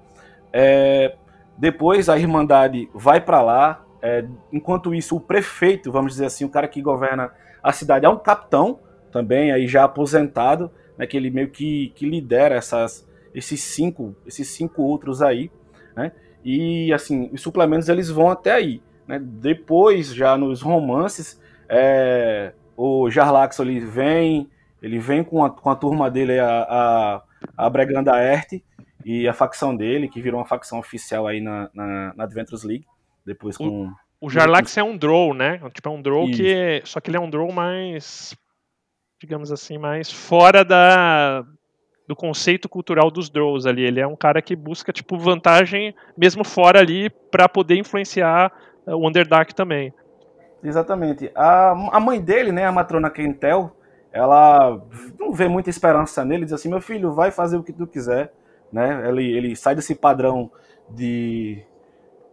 É, depois a Irmandade vai para lá. é, enquanto isso, o prefeito, vamos dizer assim, o cara que governa a cidade é um capitão também, aí já aposentado, né, que ele meio que, que lidera essas, esses cinco, esses cinco outros aí, né? E assim, os suplementos eles vão até aí, né? Depois, já nos romances, é, o Jarlaxo ele vem, ele vem com a, com a turma dele, a, a, a Breganda Ert e a facção dele, que virou uma facção oficial aí na, na, na Adventures League, depois com... O Jarlax é um draw, né? Tipo, é um draw Isso. que. Só que ele é um draw mais. Digamos assim, mais fora da, do conceito cultural dos draws ali. Ele é um cara que busca, tipo, vantagem mesmo fora ali para poder influenciar eh, o Underdark também. Exatamente. A, a mãe dele, né, a matrona Kentel, ela não vê muita esperança nele, diz assim, meu filho, vai fazer o que tu quiser, né? Ele, ele sai desse padrão de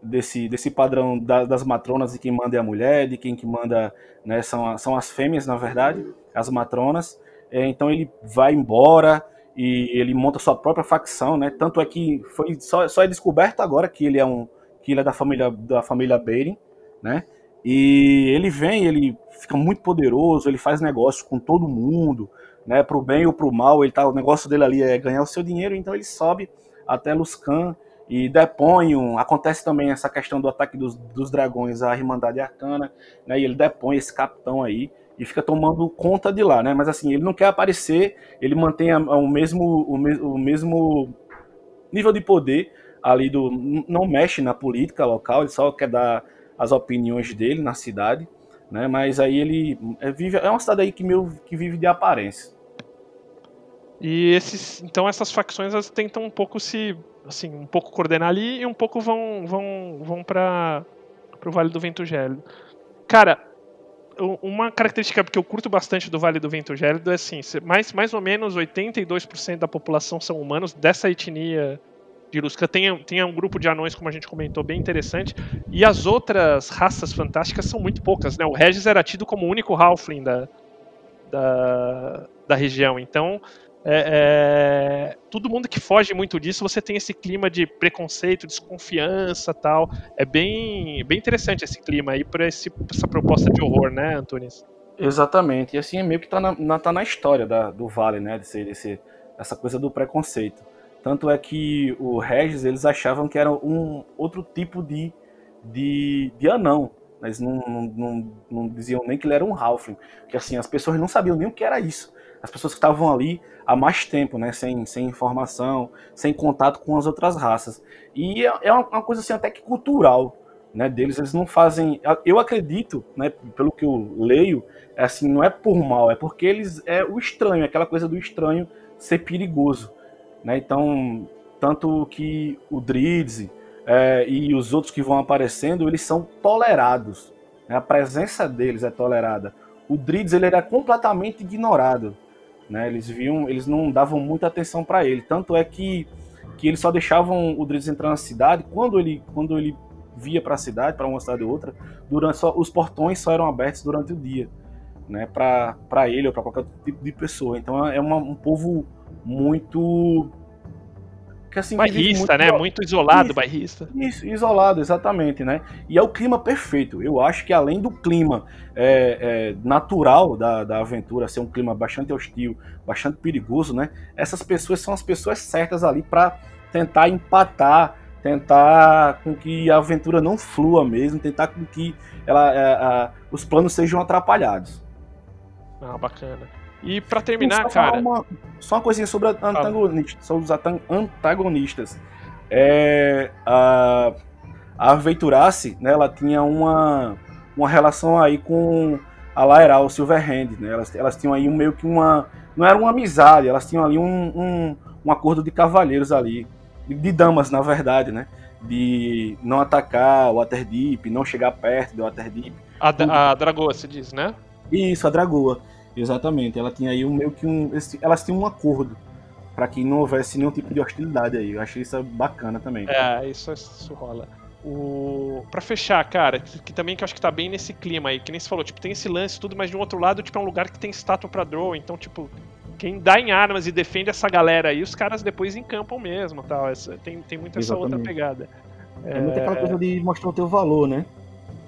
desse, desse padrão da, das matronas de quem manda é a mulher, de quem que manda né, são, são as fêmeas, na verdade, as matronas. É, então ele vai embora e ele monta sua própria facção, né? Tanto é que foi só, só é descoberto agora que ele é um que ele é da família da família Beren, né? E ele vem, ele fica muito poderoso, ele faz negócio com todo mundo, né? Pro bem ou pro mal, ele tá o negócio dele ali é ganhar o seu dinheiro, então ele sobe até Luscan e depõe um, acontece também essa questão do ataque dos, dos dragões à Irmandade Arcana, né, e ele depõe esse capitão aí e fica tomando conta de lá, né, mas assim, ele não quer aparecer, ele mantém a, a, o, mesmo, o, me, o mesmo nível de poder ali do, não mexe na política local, ele só quer dar as opiniões dele na cidade, né, mas aí ele é, vive, é uma cidade aí que, meio, que vive de aparência. E esses, então essas facções elas tentam um pouco se assim, um pouco coordenar ali e um pouco vão vão vão para o Vale do Vento Gélido. Cara, uma característica que eu curto bastante do Vale do Vento Gélido é assim, mais, mais ou menos 82% da população são humanos dessa etnia de Lusca. Tem, tem um grupo de anões, como a gente comentou, bem interessante. E as outras raças fantásticas são muito poucas, né? O Regis era tido como o único Halfling da, da, da região. Então, é, é, todo mundo que foge muito disso, você tem esse clima de preconceito, desconfiança tal. É bem, bem interessante esse clima aí para essa proposta de horror, né, Antunes? Exatamente. E assim, meio que tá na, na, tá na história da, do Vale, né? Desse, desse, essa coisa do preconceito. Tanto é que o Regis, eles achavam que era um outro tipo de, de, de anão. Eles não, não, não, não diziam nem que ele era um Halfling. Porque assim, as pessoas não sabiam nem o que era isso as pessoas que estavam ali há mais tempo, né, sem, sem informação, sem contato com as outras raças. E é, é uma, uma coisa assim até que cultural, né, deles, eles não fazem, eu acredito, né, pelo que eu leio, é assim, não é por mal, é porque eles é o estranho, aquela coisa do estranho ser perigoso, né? Então, tanto que o Dridze é, e os outros que vão aparecendo, eles são tolerados, né? a presença deles é tolerada. O Dridze ele era completamente ignorado. Né? Eles viam, eles não davam muita atenção para ele. Tanto é que, que eles só deixavam o Drizzt entrar na cidade quando ele, quando ele via para a cidade, para uma cidade ou outra, durante só, os portões só eram abertos durante o dia, né? Para ele ou para qualquer tipo de pessoa. Então é uma, um povo muito que assim, bairrista, muito... né? Muito isolado, isso, bairrista. Isso, isolado, exatamente, né? E é o clima perfeito. Eu acho que além do clima é, é, natural da, da aventura ser um clima bastante hostil, bastante perigoso, né? Essas pessoas são as pessoas certas ali para tentar empatar, tentar com que a aventura não flua mesmo, tentar com que ela, a, os planos sejam atrapalhados. Ah, bacana. E para terminar, só cara. Uma, só uma coisinha sobre, antagonista, sobre os antagonistas. É, a, a né, ela tinha uma, uma relação aí com a Laeral Silverhand, né? Elas, elas tinham aí um, meio que uma. Não era uma amizade, elas tinham ali um, um, um acordo de cavalheiros ali. De, de, damas, na verdade, né? De não atacar o Waterdeep, não chegar perto do Waterdeep. A, a Dragoa, se diz, né? Isso, a Dragoa. Exatamente. Ela tinha aí um meio que um. Elas tinham um acordo para que não houvesse nenhum tipo de hostilidade aí. Eu achei isso bacana também. É, isso, isso rola. O... Pra fechar, cara, que, que, também que eu acho que tá bem nesse clima aí, que nem você falou, tipo, tem esse lance tudo, mas de um outro lado, tipo, é um lugar que tem estátua pra draw, então, tipo, quem dá em armas e defende essa galera aí, os caras depois encampam mesmo, tal. Essa, tem, tem muito essa Exatamente. outra pegada. É muito aquela coisa de mostrar o teu valor, né?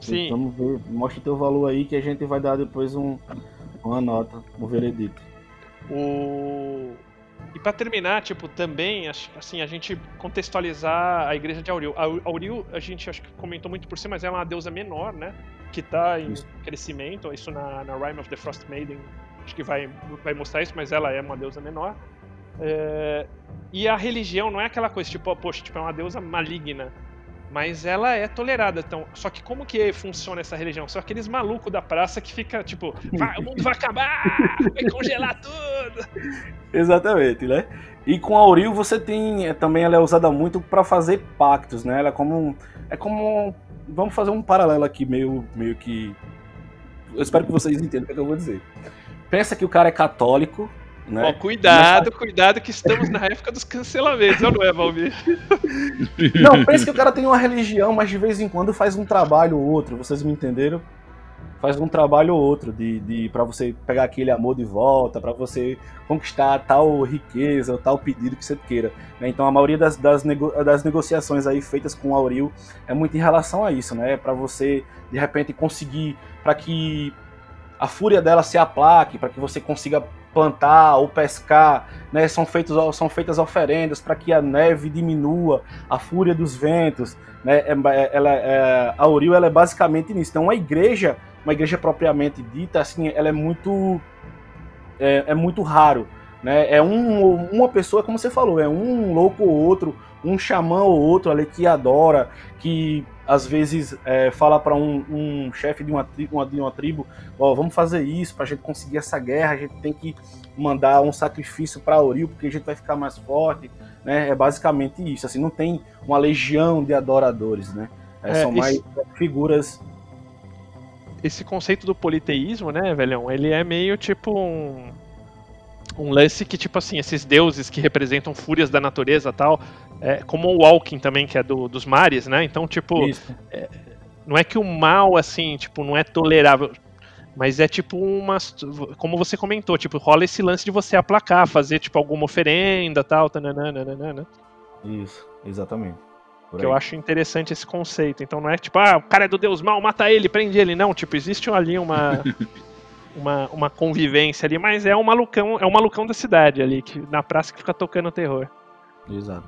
Sim. Vamos ver, mostra o teu valor aí que a gente vai dar depois um, uma nota, um veredito. O... E pra terminar, tipo, também, assim, a gente contextualizar a igreja de Auril. A Auril, a gente acho que comentou muito por cima, mas ela é uma deusa menor, né? Que tá em Isso. crescimento. Isso na, na Rime of the Frost Maiden, acho que vai, vai mostrar isso, mas ela é uma deusa menor. É, e a religião não é aquela coisa, tipo, poxa, tipo, é uma deusa maligna. Mas ela é tolerada. Então, só que como que funciona essa religião? São aqueles malucos da praça que fica, tipo, "Vai, o mundo vai acabar! Vai congelar tudo! Exatamente, né? E com a Auril você tem. é, Também ela é usada muito para fazer pactos, né? Ela é como. É como. Vamos fazer um paralelo aqui, meio, meio que. Eu espero que vocês entendam o que, é que eu vou dizer. Pensa que o cara é católico, né? Ó, cuidado, cuidado que estamos na época dos cancelamentos, ou não é, Valmir? Não, pensa que o cara tem uma religião, mas de vez em quando faz um trabalho ou outro, vocês me entenderam? Faz um trabalho ou outro de, de para você pegar aquele amor de volta, para você conquistar tal riqueza ou tal pedido que você queira. né? Então a maioria das, das, nego- das negociações aí feitas com o Auril é muito em relação a isso, né? Para você de repente conseguir, para que a fúria dela se aplaque, para que você consiga plantar ou pescar, né? São, feitos, são feitas oferendas para que a neve diminua, a fúria dos ventos, né? É- é- Ela, é, a Auril ela é basicamente nisso. Então, uma igreja, uma igreja propriamente dita, assim, ela é muito, é, é muito raro, né? É um, uma pessoa, como você falou, é um louco ou outro, um xamã ou outro ali que adora, que às vezes é, fala para um, um chefe de uma, tri- uma- de uma tribo, ó, vamos fazer isso para a gente conseguir essa guerra, a gente tem que mandar um sacrifício para Auril porque a gente vai ficar mais forte, né? É basicamente isso. Assim, não tem uma legião de adoradores, né? É, É, são mais esse- figuras. Esse conceito do politeísmo, né, velhão, ele é meio tipo um. Um lance que, tipo assim, esses deuses que representam fúrias da natureza e tal, é, como o Walking também, que é do, dos mares, né? Então, tipo, Isso. não é que o mal, assim, tipo, não é tolerável. Mas é tipo uma. Como você comentou, tipo, rola esse lance de você aplacar, fazer, tipo, alguma oferenda tal, tananana, Isso, exatamente. Que eu acho interessante esse conceito. Então não é tipo, ah, o cara é do Deus mal, mata ele, prende ele. Não, tipo, existe ali uma. Uma, uma convivência ali, mas é um malucão, é um malucão da cidade ali, que, na praça que fica tocando terror. Exato.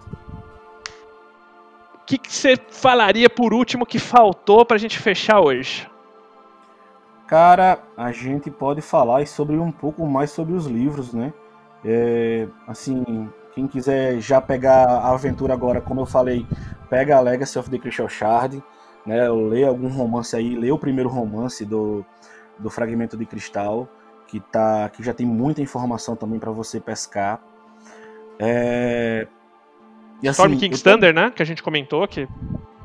O que que você falaria por último que faltou pra gente fechar hoje? Cara, a gente pode falar sobre um pouco mais sobre os livros, né? É, assim, quem quiser já pegar a aventura agora, como eu falei, pega a Legacy of the Crystal Shard, né? Lê algum romance aí, lê o primeiro romance do, do Fragmento de Cristal, que, tá, que já tem muita informação também para você pescar. É, e assim, Storm eu King's tô- Thunder, né? Que a gente comentou, que,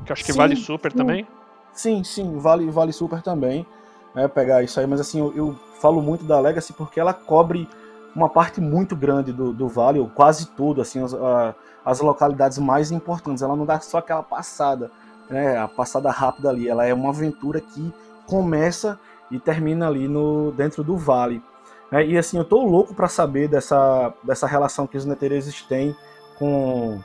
que acho que Sim, vale super sim. também. Sim, sim, vale, vale super também né, pegar isso aí, mas assim, eu, eu falo muito da Legacy porque ela cobre uma parte muito grande do, do vale, ou quase tudo, assim, as, a- as localidades mais importantes. Ela não dá só aquela passada, né, a passada rápida ali, ela é uma aventura que começa e termina ali no dentro do vale. né, e assim, eu tô louco para saber dessa, dessa relação que os netereses têm com,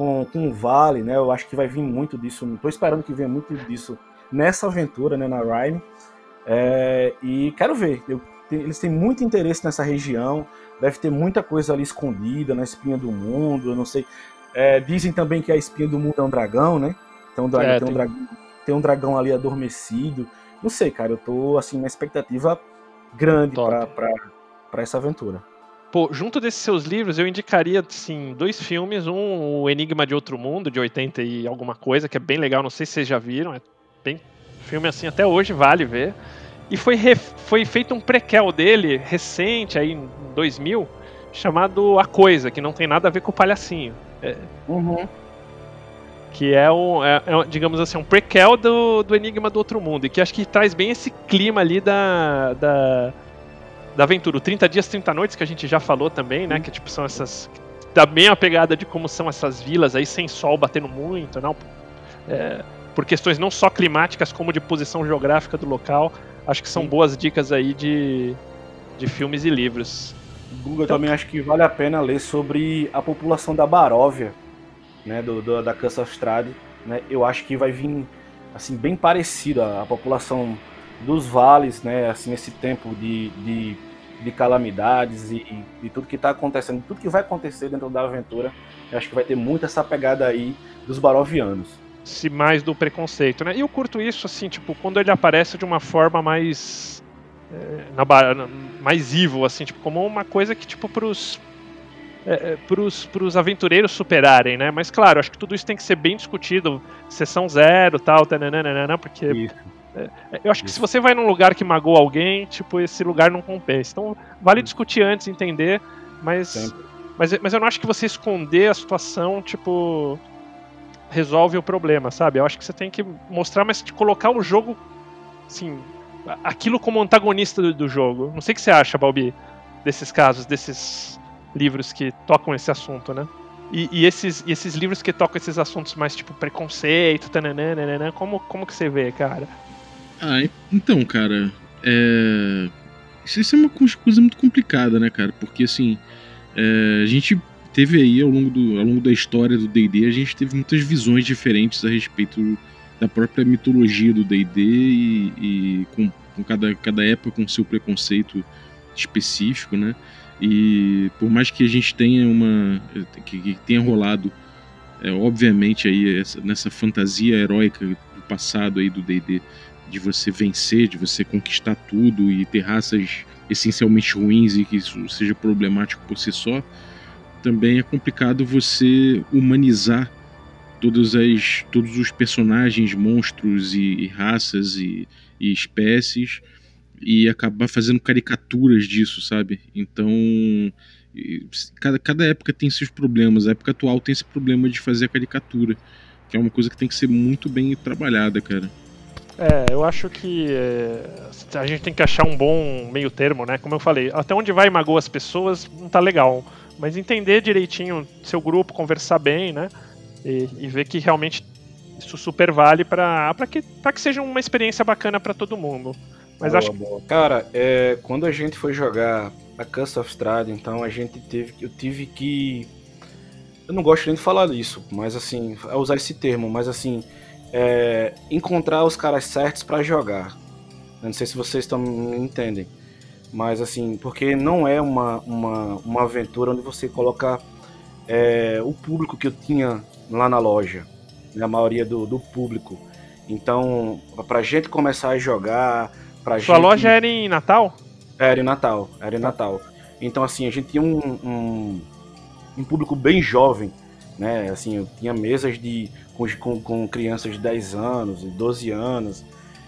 com, com o vale, né? Eu acho que vai vir muito disso, tô esperando que venha muito disso nessa aventura, né, na Rhyme. É, e quero ver. Eu- eles têm muito interesse nessa região. Deve ter muita coisa ali escondida na espinha do mundo. Eu não sei. É, dizem também que a espinha do mundo é um dragão, né? Então, É, tem, Um dragão, tem um dragão ali adormecido. Não sei, cara. Eu tô assim na expectativa grande pra essa aventura. Pô, junto desses seus livros, eu indicaria, assim, dois filmes. Um, O Enigma de Outro Mundo, de 80 e alguma coisa, que é bem legal, não sei se vocês já viram. É bem filme, assim, até hoje vale ver. E foi, re- foi feito um prequel dele, recente, aí em 2000, chamado A Coisa, que não tem nada a ver com o palhacinho. Uhum. Que é, um, é, é, digamos assim, um prequel do, do Enigma do Outro Mundo. E que acho que traz bem esse clima ali da, da, da aventura. O 30 Dias, 30 Noites, que a gente já falou também, né? Que tipo, são essas. Dá bem a pegada de como são essas vilas aí, sem sol batendo muito, não? É, por questões não só climáticas, como de posição geográfica do local. Acho que são Sim. boas dicas aí de, de filmes e livros. Guga, eu também acho que vale a pena ler sobre a população da Baróvia, né, do, do- da Cansa Austrade, né? Eu acho que vai vir assim bem parecido a, a população dos vales, né, assim esse tempo de, de de calamidades e, e, tudo que está acontecendo, tudo que vai acontecer dentro da aventura. Eu acho que vai ter muito essa pegada aí dos barovianos. Se mais do preconceito, né? E eu curto isso, assim, tipo, quando ele aparece de uma forma mais. É, na, mais evil, assim, tipo, como uma coisa que, tipo, pros. É, pros, pros aventureiros superarem, né? Mas claro, acho que tudo isso tem que ser bem discutido, sessão zero tal, tananana, porque. Isso eu acho que se você vai num lugar que magoa alguém, tipo, esse lugar não compensa. Então, vale discutir antes, entender, mas, mas, mas eu não acho que você esconder a situação, tipo, resolve o problema, sabe? Eu acho que você tem que mostrar, mas de colocar o jogo, assim, aquilo como antagonista do, do jogo. Não sei o que você acha, Balbi, desses casos, desses livros que tocam esse assunto, né? E, e, esses, e esses livros que tocam esses assuntos mais tipo preconceito, tananana, como, como que você vê, cara? Ah, então, cara, é... Isso é uma coisa muito complicada, né, cara? Porque, assim, é... a gente teve aí, ao longo, do, ao longo da história do D&D, a gente teve muitas visões diferentes a respeito da própria mitologia do D&D e, e com, com, cada, cada época com seu preconceito específico, né? E por mais que a gente tenha uma... que, que tenha rolado, é, obviamente, aí essa, nessa fantasia heróica do passado aí do D&D, de você vencer, de você conquistar tudo e ter raças essencialmente ruins e que isso seja problemático por si só, também é complicado você humanizar todas as, todos os personagens, monstros e, e raças e, e, espécies e acabar fazendo caricaturas disso, sabe? Então, cada, cada época tem seus problemas. A época atual tem esse problema de fazer a caricatura, que é uma coisa que tem que ser muito bem trabalhada, cara. É, eu acho que é, a gente tem que achar um bom meio termo, né? Como eu falei, até onde vai magoar as pessoas não tá legal. Mas entender direitinho seu grupo, conversar bem, né? E, e ver que realmente isso super vale para que, pra que seja uma experiência bacana para todo mundo. Mas boa, acho boa. Cara, é, quando a gente foi jogar a Curse of Strahd, então a gente teve. Eu tive que. Eu não gosto nem de falar isso, mas assim, é usar esse termo, mas assim é, encontrar os caras certos para jogar. não sei se vocês estão entendem. Mas assim, porque não é uma, uma, uma aventura onde você coloca é, o público que eu tinha lá na loja. Né, a maioria do, do público. Então, pra gente começar a jogar. Pra Sua gente... loja era em Natal? Era em Natal, era em Natal. Então, assim, a gente tinha um, um, um público bem jovem, né? Assim, eu tinha mesas de com, com, crianças de 10 anos, 12 anos,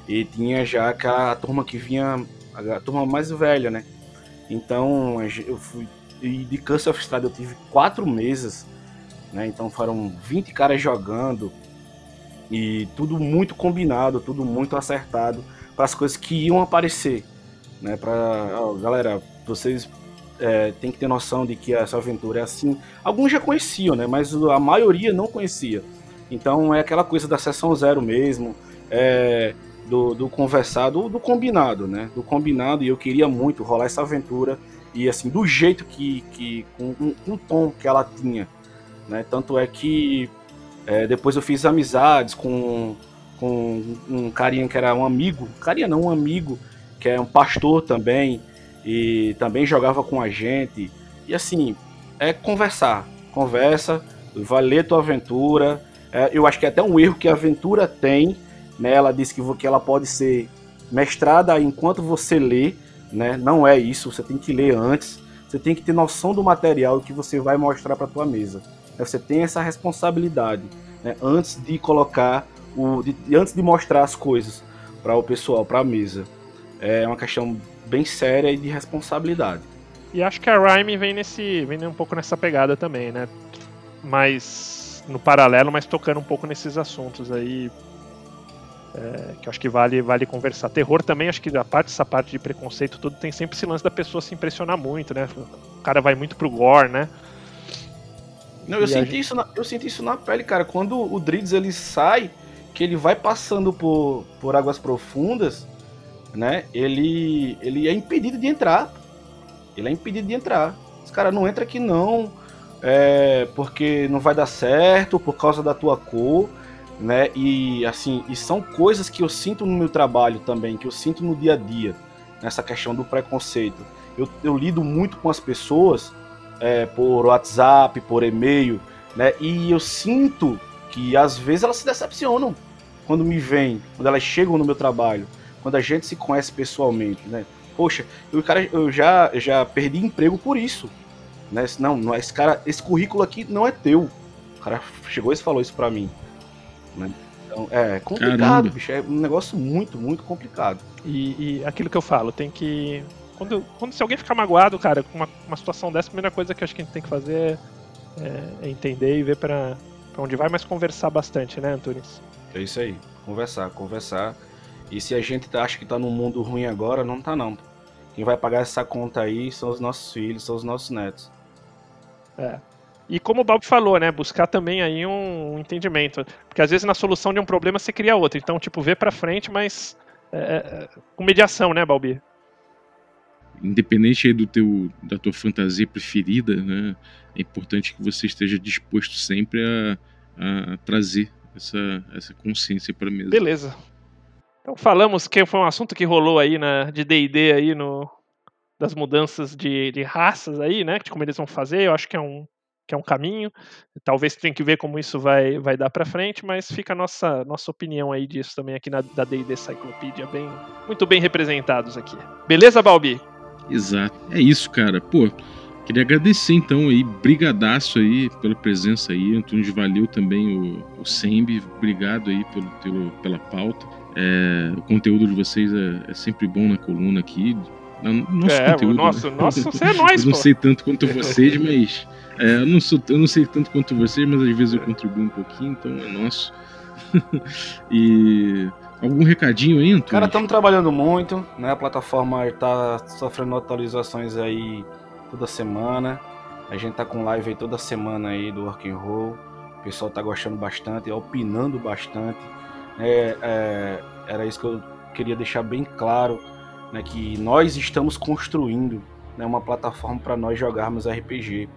e tinha já aquela turma que vinha, a turma mais velha, né? Então eu fui. E de Curse of eu tive quatro mesas, né? Então foram 20 caras jogando e tudo muito combinado, tudo muito acertado para as coisas que iam aparecer, né? Para galera, vocês é, têm que ter noção de que essa aventura é assim. Alguns já conheciam, né? Mas a maioria não conhecia. Então é aquela coisa da sessão zero mesmo, é, do, do conversado, do combinado, né? Do combinado, e eu queria muito rolar essa aventura, e assim, do jeito que, que com, com o tom que ela tinha, né? Tanto é que é, depois eu fiz amizades com, com um carinha que era um amigo, carinha não, um amigo, que é um pastor também, e também jogava com a gente, e assim, é conversar, conversa, vai ler tua aventura, é, eu acho que é até um erro que a aventura tem. Né? Ela disse que, que ela pode ser mestrada enquanto você lê. Né? Não é isso, você tem que ler antes. Você tem que ter noção do material que você vai mostrar para tua mesa. Você tem essa responsabilidade né? antes de colocar o, de, antes de mostrar as coisas para o pessoal, para a mesa. É uma questão bem séria e de responsabilidade. E acho que a Rhyme vem nesse, vem um pouco nessa pegada também, né? Mas no paralelo, mas tocando um pouco nesses assuntos aí. É, que acho que vale, vale conversar. Terror também, acho que a parte, essa parte de preconceito, tudo tem sempre esse lance da pessoa se impressionar muito, né? O cara vai muito pro gore, né? Não, eu senti, gente... isso na, eu senti isso na pele, cara. Quando o Drids ele sai, que ele vai passando por, por águas profundas, né? Ele, ele é impedido de entrar. Ele é impedido de entrar. Os caras não entra aqui não é, porque não vai dar certo por causa da tua cor, né? E assim, e são coisas que eu sinto no meu trabalho também, que eu sinto no dia a dia, nessa questão do preconceito. eu, eu lido muito com as pessoas é, por WhatsApp, por e-mail, né? E eu sinto que às vezes elas se decepcionam quando me vêm, quando elas chegam no meu trabalho, quando a gente se conhece pessoalmente, né? Poxa, eu, cara, eu já, já perdi emprego por isso. Né? Não, não, esse cara, esse currículo aqui não é teu. O cara chegou e falou isso pra mim. Né? Então, é complicado, Caramba. bicho. É um negócio muito, muito complicado. E, e aquilo que eu falo, tem que. Quando, quando se alguém ficar magoado, cara, com uma, uma situação dessa, a primeira coisa que eu acho que a gente tem que fazer é, é entender e ver pra, pra onde vai, mas conversar bastante, né, Antunes? É isso aí. Conversar, conversar. E se a gente tá- acha que tá num mundo ruim agora, não tá não. Quem vai pagar essa conta aí são os nossos filhos, são os nossos netos. É. E como o Bob falou, né, buscar também aí um, um entendimento. Porque às vezes na solução de um problema você cria outro. Então, tipo, ver pra frente, mas é, é, com mediação, né, Balbi? independente aí do teu da tua fantasia preferida, né? É importante que você esteja disposto sempre a, a trazer essa, essa consciência para mesa. Beleza. Então falamos que foi um assunto que rolou aí na, de D&D aí no das mudanças de, de raças aí, né? De como eles vão fazer. Eu acho que é um que é um caminho. Talvez tenha que ver como isso vai vai dar para frente, mas fica a nossa nossa opinião aí disso também aqui na da D&D Cyclopedia, bem muito bem representados aqui. Beleza, Balbi? Exato. É isso, cara. Pô, queria agradecer então aí, brigadaço aí pela presença aí. Antunes, valeu também o, o Sembi, obrigado aí pelo, pelo, pela pauta. É, o conteúdo de vocês é, é sempre bom na coluna aqui. Nosso é, conteúdo, nosso, né? nosso, você é nós, eu não pô. sei tanto quanto vocês, mas. é, eu, não sou, eu não sei tanto quanto vocês, mas às vezes eu contribuo um pouquinho, então é nosso. e. Algum recadinho aí, Antunes? Cara, estamos trabalhando muito, né? A plataforma está sofrendo atualizações aí toda semana. A gente tá com live aí toda semana aí do Rock and Roll. O pessoal tá gostando bastante, opinando bastante. É, é, era isso que eu queria deixar bem claro, né? Que nós estamos construindo né, uma plataforma para nós jogarmos RPG.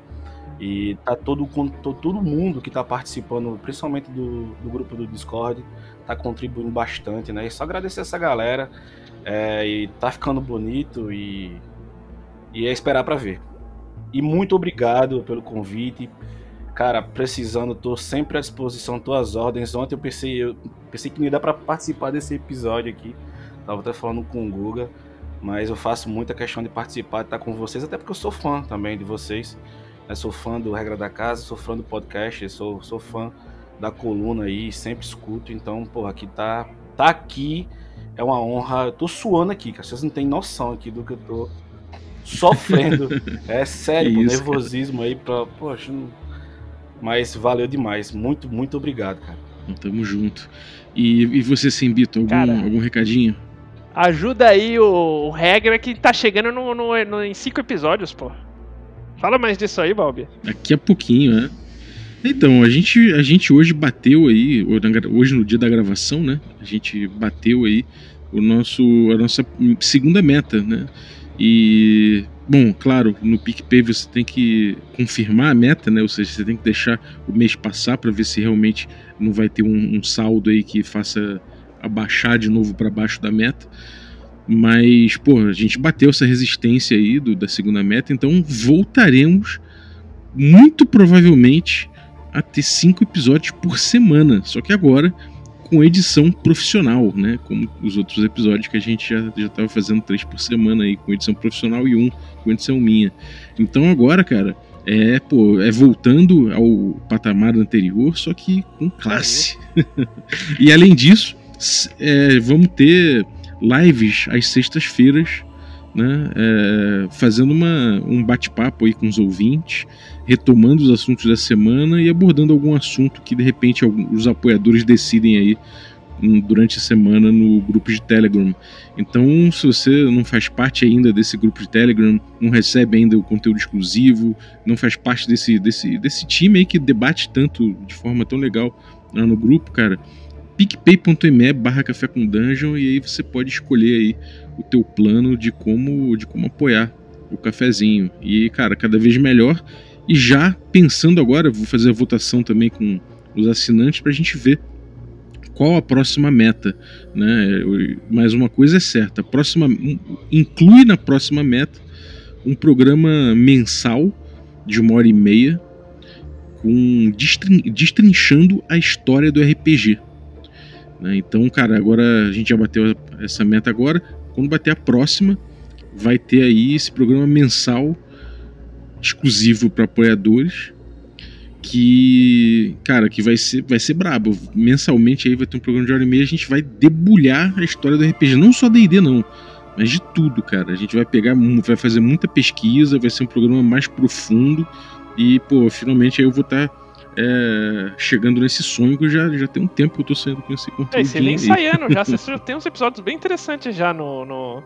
E tá todo, todo mundo que tá participando, principalmente do, do grupo do Discord, tá contribuindo bastante, né? E só agradecer essa galera. é, e tá ficando bonito e, e é esperar pra ver. E muito obrigado pelo convite. Cara, precisando, tô sempre à disposição, tô às ordens. Ontem eu pensei, eu pensei que não ia dar pra participar desse episódio aqui. Tava até falando com o Guga. Mas eu faço muita questão de participar, de estar com vocês, até porque eu sou fã também de vocês. Eu sou fã do Regra da Casa, sou fã do podcast, sou, sou fã da coluna aí, sempre escuto. Então, pô, aqui tá, tá aqui, é uma honra. Eu tô suando aqui, cara. Vocês não têm noção aqui do que eu tô sofrendo. é sério, isso, nervosismo aí pra. Poxa, não... mas valeu demais. Muito, muito obrigado, cara. Então, tamo junto. E, e você, Simbito, algum, Cara. algum recadinho? Ajuda aí o, o regra que tá chegando no, no- no- em cinco episódios, pô. Fala mais disso aí, Balbi. Daqui a pouquinho, né? Então, a gente, a gente hoje bateu aí, hoje no dia da gravação, né? A gente bateu aí o nosso, a nossa segunda meta, né? E, bom, claro, no PicPay você tem que confirmar a meta, né? Ou seja, você tem que deixar o mês passar para ver se realmente não vai ter um, um saldo aí que faça abaixar de novo para baixo da meta. Mas, pô, a gente bateu essa resistência aí do, da segunda meta, então voltaremos muito provavelmente a ter cinco episódios por semana, só que agora com edição profissional, né? Como os outros episódios que a gente já estava fazendo três por semana aí com edição profissional e um com edição minha. Então agora, cara, é pô, é voltando ao patamar anterior, só que com classe. e além disso, é, vamos ter lives às sextas-feiras, né? É, fazendo uma, um bate-papo aí com os ouvintes retomando os assuntos da semana e abordando algum assunto que de repente os apoiadores decidem aí hum, durante a semana no grupo de Telegram. Então, se você não faz parte ainda desse grupo de Telegram, não recebe ainda o conteúdo exclusivo, não faz parte desse, desse, desse time aí que debate tanto de forma tão legal lá no grupo, cara, picpay.me barra café com dungeon e aí você pode escolher aí o teu plano de como, de como apoiar o cafezinho. E, cara, cada vez melhor. E já pensando agora, vou fazer a votação também com os assinantes para a gente ver qual a próxima meta, né? Mais uma coisa é certa, próxima inclui na próxima meta um programa mensal de uma hora e meia com destrin destrinchando a história do RPG. Né? Então, cara, agora a gente já bateu essa meta agora. Quando bater a próxima, vai ter aí esse programa mensal exclusivo para apoiadores que, cara, que vai ser, vai ser brabo. Mensalmente aí vai ter um programa de hora e meia, a gente vai debulhar a história do RPG, não só D&D não, mas de tudo, cara. A gente vai pegar, vai fazer muita pesquisa, vai ser um programa mais profundo e, pô, finalmente aí eu vou estar tá, é, chegando nesse sonho que eu já, já tem um tempo que eu tô saindo com esse conteúdo. É, você vem ensaiando já, você já tem uns episódios bem interessantes já no, no,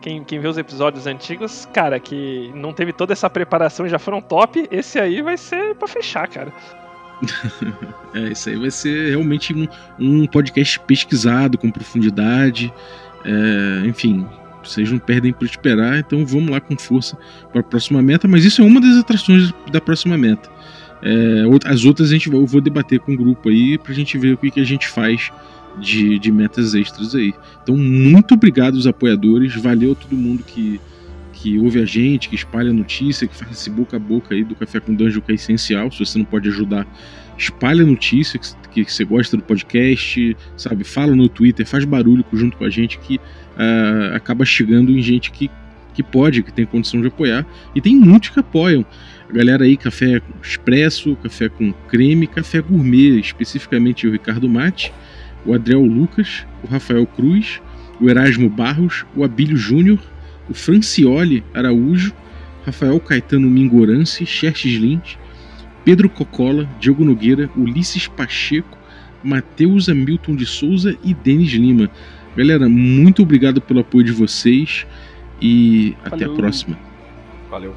quem, quem vê os episódios antigos, cara, que não teve toda essa preparação e já foram top, esse aí vai ser para fechar, cara. é, isso aí vai ser realmente um, um podcast pesquisado, com profundidade. É, enfim, vocês não perdem por esperar, então vamos lá com força para a próxima meta. Mas isso é uma das atrações da próxima meta. É, as outras a gente eu vou debater com o grupo aí para a gente ver o que, que a gente faz de, de metas extras aí. Então, muito obrigado aos apoiadores, valeu todo mundo que, que ouve a gente, que espalha notícia, que faz esse boca a boca aí do Café com Dungeon, que é essencial. Se você não pode ajudar, espalha notícia que, que você gosta do podcast, sabe? Fala no Twitter, faz barulho junto com a gente que uh, acaba chegando em gente que, que pode, que tem condição de apoiar. E tem muitos que apoiam. A galera aí, café expresso, café com creme, café gourmet, especificamente o Ricardo Mate o Adriel Lucas, o Rafael Cruz, o Erasmo Barros, o Abílio Júnior, o Francioli Araújo, Rafael Caetano Mingorance, Xerxes Lins, Pedro Cocola, Diogo Nogueira, Ulisses Pacheco, Matheus Hamilton de Souza e Denis Lima. Galera, muito obrigado pelo apoio de vocês e Valeu. até a próxima. Valeu.